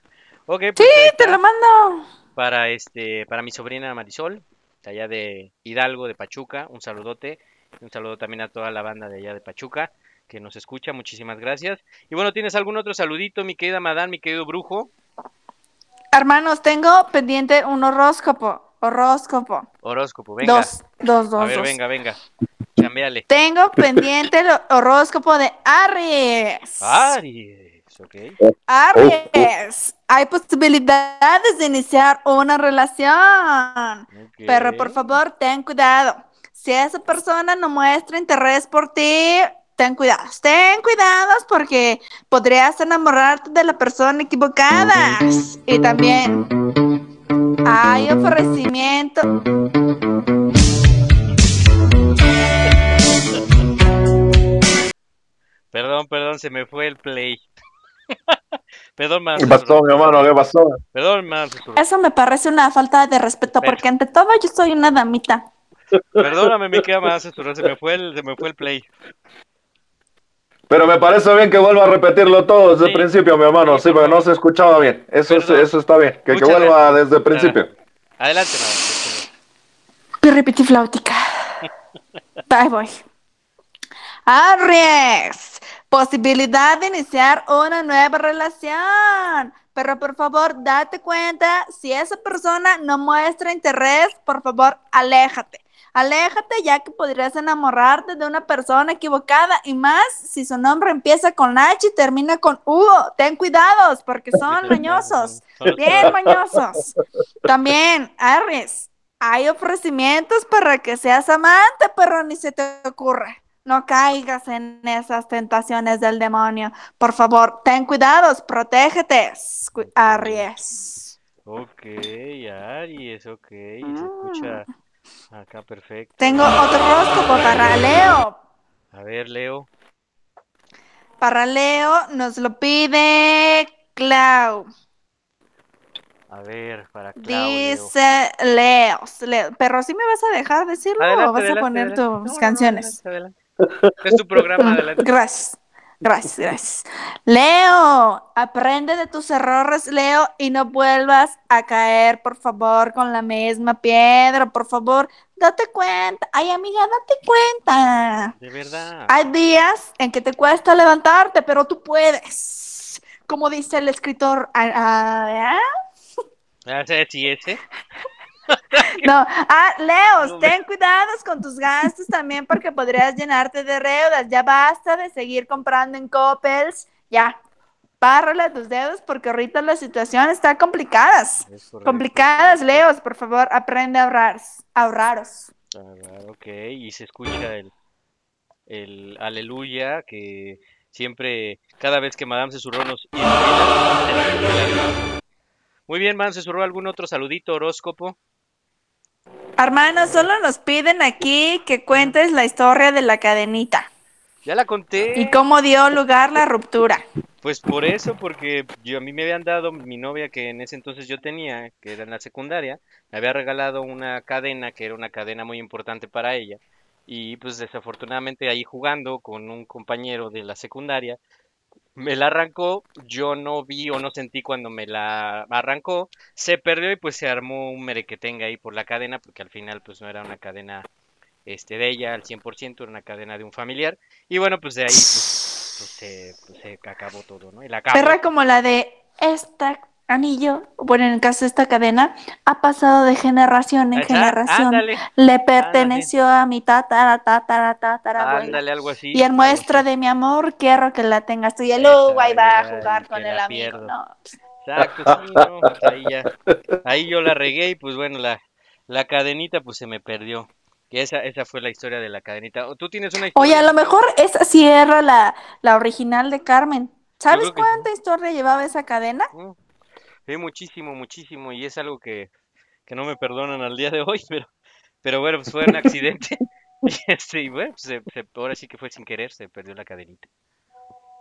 Ok, pues Sí, te lo mando. para este para mi sobrina Marisol de allá de Hidalgo de Pachuca un saludote un saludo también a toda la banda de allá de Pachuca que nos escucha muchísimas gracias y bueno tienes algún otro saludito mi querida Madán mi querido brujo Hermanos, tengo pendiente un horóscopo. Horóscopo. horóscopo venga Dos, dos, dos, a ver dos. venga venga chambeale Tengo pendiente el horóscopo de Aries. Aries ok Aries, hay posibilidades de iniciar una relación, pero por favor ten cuidado. Si esa persona no muestra interés por ti, ten cuidados, ten cuidados porque podrías enamorarte de la persona equivocada. Y también hay ofrecimiento. Perdón, perdón, se me fue el play. perdón, man. ¿Qué pasó, mi hermano? ¿Qué pasó? Perdón, man. Eso me parece una falta de respeto porque ante todo yo soy una damita. Perdóname, mi queda más, se me fue el, se me fue el play. Pero me parece bien que vuelva a repetirlo todo desde el principio, mi hermano. Sí, porque no se escuchaba bien. Eso, es- eso está bien. Que, que vuelva gracias. desde el principio. Adelante, man. Pirripitiflautica. Bye, voy. Aries, posibilidad de iniciar una nueva relación. Pero por favor, date cuenta, si esa persona no muestra interés, por favor, aléjate. Aléjate ya que podrías enamorarte de una persona equivocada y más si su nombre empieza con H y termina con U. Ten cuidados porque son mañosos. Bien mañosos. También, Aries, hay ofrecimientos para que seas amante, pero ni se te ocurre. No caigas en esas tentaciones del demonio. Por favor, ten cuidados, protégete, Aries. Ok, Aries, ok. Se escucha acá perfecto. Tengo otro horóscopo para Leo. A ver, Leo. Para Leo nos lo pide Clau. A ver, para Claudio. Dice Leo, Leo. Pero si me vas a dejar decirlo Adelante, o vas adelante, a poner adelante. tus No, no, no, canciones. adelante. Es tu programa, adelante. Gracias. Gracias, gracias. Leo, aprende de tus errores, Leo, y no vuelvas a caer, por favor, con la misma piedra, por favor. Date cuenta. Ay, amiga, date cuenta. De verdad. Hay días en que te cuesta levantarte, pero tú puedes. Como dice el escritor, ah, ah, ese. No, ah, Leos, ten cuidados con tus gastos también porque podrías llenarte de deudas. Ya basta de seguir comprando en Coppels. Ya, párrale tus dedos porque ahorita la situación está complicadas. Complicadas, Leos, por favor, aprende a ahorrar, ahorraros. Ah, ok, y se escucha el, el aleluya que siempre, cada vez que Madame Susurró nos ilumina. Muy bien, Madame Susurró, ¿algún otro saludito, horóscopo? Hermanos, solo nos piden aquí que cuentes la historia de la cadenita Ya la conté. y cómo dio lugar la ruptura. Pues por eso, porque yo a mí me habían dado mi novia que en ese entonces yo tenía, que era en la secundaria, me había regalado una cadena que era una cadena muy importante para ella. Y pues desafortunadamente ahí jugando con un compañero de la secundaria, me la arrancó, yo no vi o no sentí cuando me la arrancó, se perdió y pues se armó un merequetenga ahí por la cadena, porque al final pues no era una cadena este de ella al 100%, era una cadena de un familiar. Y bueno, pues de ahí pues, pues, se, pues, se acabó todo, ¿no? Y la. Perra como la de esta anillo, bueno, en el caso de esta cadena, ha pasado de generación en Esa, generación. ándale, Le perteneció a mi tatara, tatara, tatara, Ándale, algo así. Y en muestra de mi amor, quiero que la tengas tú. Y Hugo ahí va a jugar con el amigo. No. Exacto, sí, no, pues ahí ya. Ahí yo la regué y pues bueno, la, la cadenita pues se me perdió. Que esa, esa fue la historia de la cadenita. ¿Tú tienes una Oye, historia? a lo mejor esa sí era la, la original de Carmen. ¿Sabes que cuánta historia llevaba esa cadena? Muchísimo, muchísimo. Y es algo que, que no me perdonan al día de hoy, pero, pero bueno, pues fue un accidente. Y este, y bueno, pues, se- ahora sí que fue sin querer, se perdió la cadenita.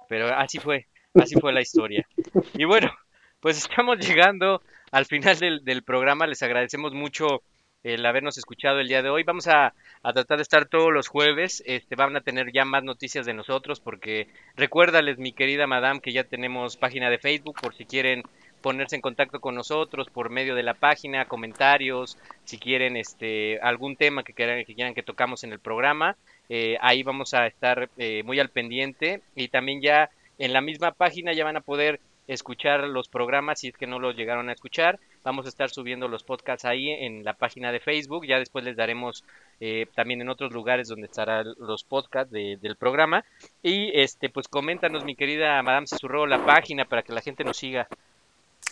Pero así fue, así fue la historia. Y bueno, pues estamos llegando al final del, del programa. Les agradecemos mucho el habernos escuchado el día de hoy. Vamos a, a tratar de estar todos los jueves. Este, van a tener ya más noticias de nosotros porque recuérdales, mi querida madame, que ya tenemos página de Facebook por si quieren ponerse en contacto con nosotros por medio de la página, comentarios, si quieren este algún tema que quieran que, quieran que tocamos en el programa, eh, ahí vamos a estar eh, muy al pendiente y también ya en la misma página ya van a poder escuchar los programas si es que no los llegaron a escuchar. Vamos a estar subiendo los podcasts ahí en la página de Facebook. Ya después les daremos eh, también en otros lugares donde estarán los podcasts de- del programa. Y este, pues coméntanos, mi querida Madame Susurro, la página para que la gente nos siga.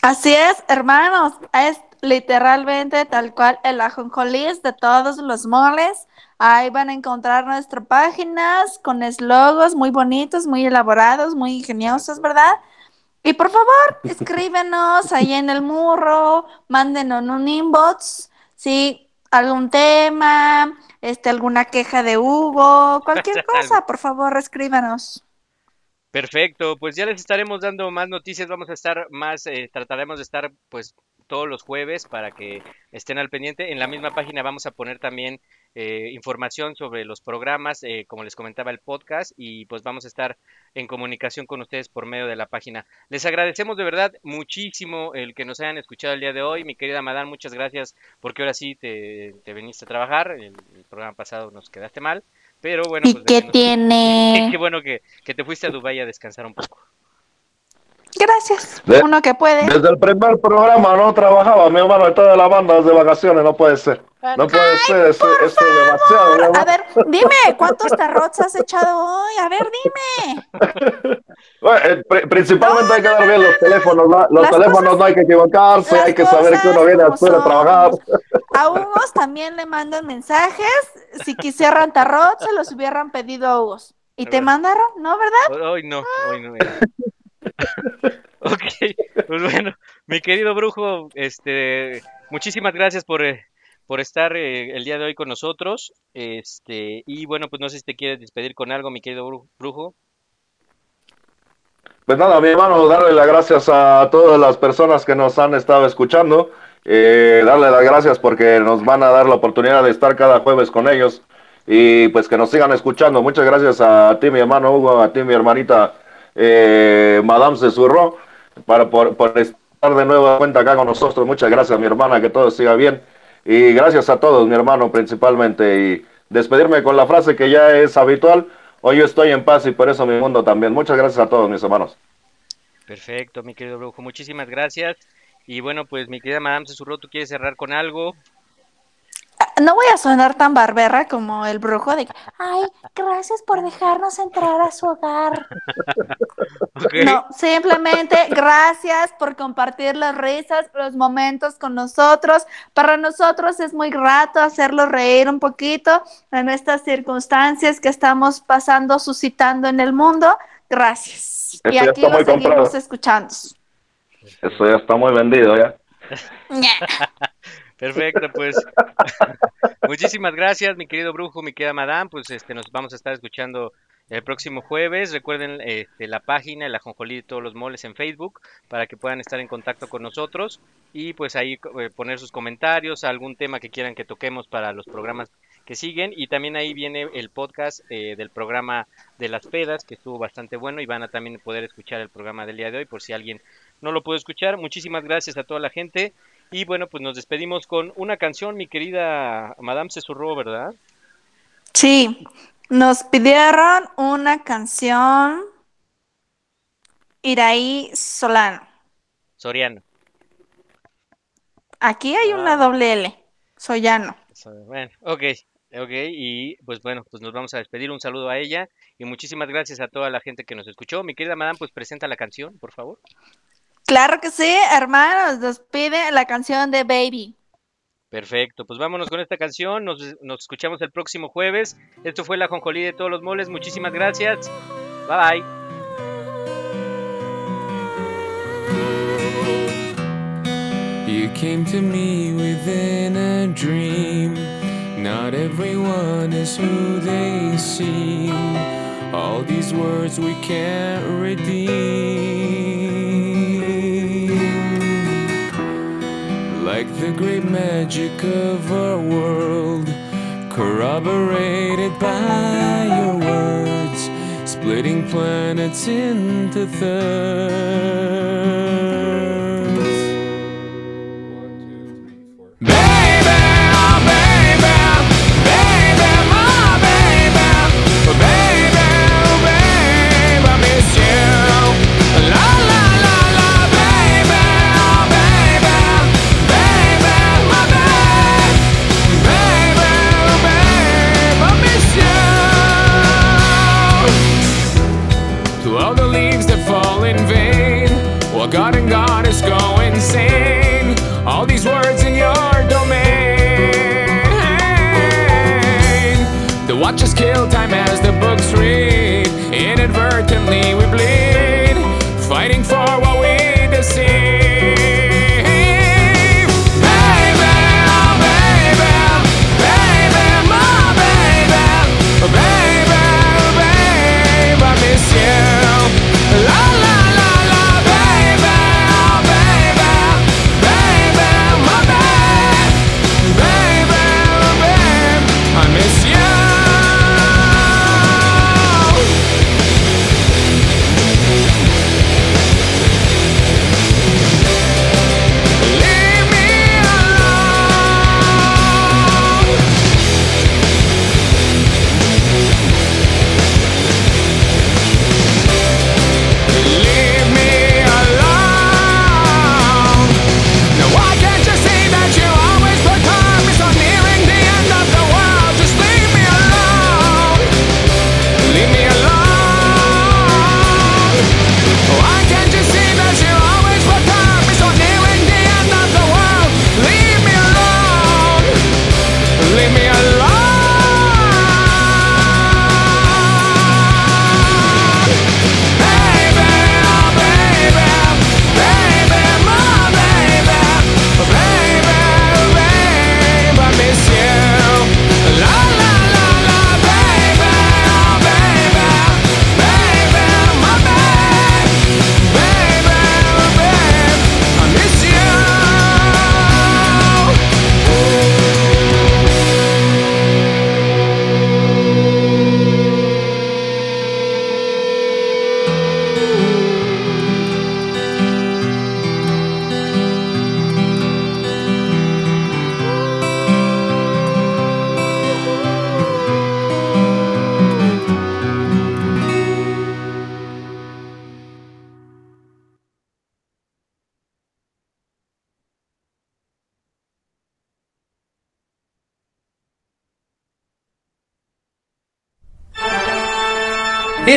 Así es, hermanos, es literalmente tal cual el ajonjolís de todos los moles. Ahí van a encontrar nuestras páginas con eslogos muy bonitos, muy elaborados, muy ingeniosos, ¿verdad? Y por favor, escríbenos ahí en el murro, mándenos un inbox, sí, algún tema, este, alguna queja de Hugo, cualquier cosa, por favor, escríbanos. Perfecto, pues ya les estaremos dando más noticias, vamos a estar más, eh, trataremos de estar pues todos los jueves para que estén al pendiente. En la misma página vamos a poner también eh, información sobre los programas, eh, como les comentaba el podcast, y pues vamos a estar en comunicación con ustedes por medio de la página. Les agradecemos de verdad muchísimo el que nos hayan escuchado el día de hoy. Mi querida Madame, muchas gracias porque ahora sí te, te viniste a trabajar. El, el programa pasado nos quedaste mal. Pero bueno, ¿Y pues, qué tiene? Qué bueno que, que te fuiste a Dubái a descansar un poco. Gracias, De- uno que puede. Desde el primer programa no trabajaba, mi hermano, y toda la banda de vacaciones, no puede ser. No puede ser, es demasiado, A ver, dime, ¿cuántos tarrots has echado hoy? A ver, dime. Bueno, eh, pri- principalmente hay que dar bien los teléfonos, ¿no? los Las teléfonos cosas- no hay que equivocarse, hay que saber que uno viene después de trabajar. A Hugos también le mandan mensajes. Si quisieran tarot, se los hubieran pedido a Hugos. ¿Y te mandaron? ¿No, verdad? Hoy no, hoy no. mira. Ok, pues bueno, mi querido brujo, este, muchísimas gracias por, eh, por estar eh, el día de hoy con nosotros. Este, y bueno, pues no sé si te quieres despedir con algo, mi querido bru- brujo. Pues nada, mi hermano, darle las gracias a todas las personas que nos han estado escuchando, eh, darle las gracias porque nos van a dar la oportunidad de estar cada jueves con ellos y pues que nos sigan escuchando. Muchas gracias a ti, mi hermano Hugo, a ti, mi hermanita eh, Madame Cesurro, para, por, estar de nuevo cuenta acá con nosotros. Muchas gracias, mi hermana, que todo siga bien. Y gracias a todos, mi hermano, principalmente. Y despedirme con la frase que ya es habitual. Hoy yo estoy en paz y por eso mi mundo también. Muchas gracias a todos, mis hermanos. Perfecto, mi querido brujo, muchísimas gracias. Y bueno, pues mi querida Madame Susurro, ¿tú quieres cerrar con algo? No voy a sonar tan barberra como el brujo de ay, gracias por dejarnos entrar a su hogar. No, simplemente gracias por compartir las risas, los momentos con nosotros. Para nosotros es muy grato hacerlos reír un poquito en estas circunstancias que estamos pasando, suscitando en el mundo. Gracias. Y aquí lo seguimos comprado. escuchando. Eso ya está muy vendido, ya. Perfecto, pues muchísimas gracias, mi querido brujo, mi querida madame, pues este nos vamos a estar escuchando el próximo jueves. Recuerden este, la página, el ajonjolí de todos los moles en Facebook, para que puedan estar en contacto con nosotros y pues ahí eh, poner sus comentarios, algún tema que quieran que toquemos para los programas que siguen y también ahí viene el podcast eh, del programa de las pedas que estuvo bastante bueno y van a también poder escuchar el programa del día de hoy por si alguien no lo puede escuchar. Muchísimas gracias a toda la gente y bueno, pues nos despedimos con una canción, mi querida Madame Cesurro, ¿verdad? Sí, nos pidieron una canción Iraí Solano. Soriano. Aquí hay una doble L, Soyano. So- Bueno, ok, ok, y pues bueno, pues nos vamos a despedir. Un saludo a ella y muchísimas gracias a toda la gente que nos escuchó. Mi querida Madame, pues presenta la canción, por favor. Claro que sí, hermanos, nos pide la canción de Baby. Perfecto, pues vámonos con esta canción. Nos, nos escuchamos el próximo jueves. Esto fue la Jonjolí de todos los moles. Muchísimas gracias. Bye bye. You came to me within a dream. Not everyone is who they seem. All these words we can't redeem. Like the great magic of our world, corroborated by your words, splitting planets into thirds.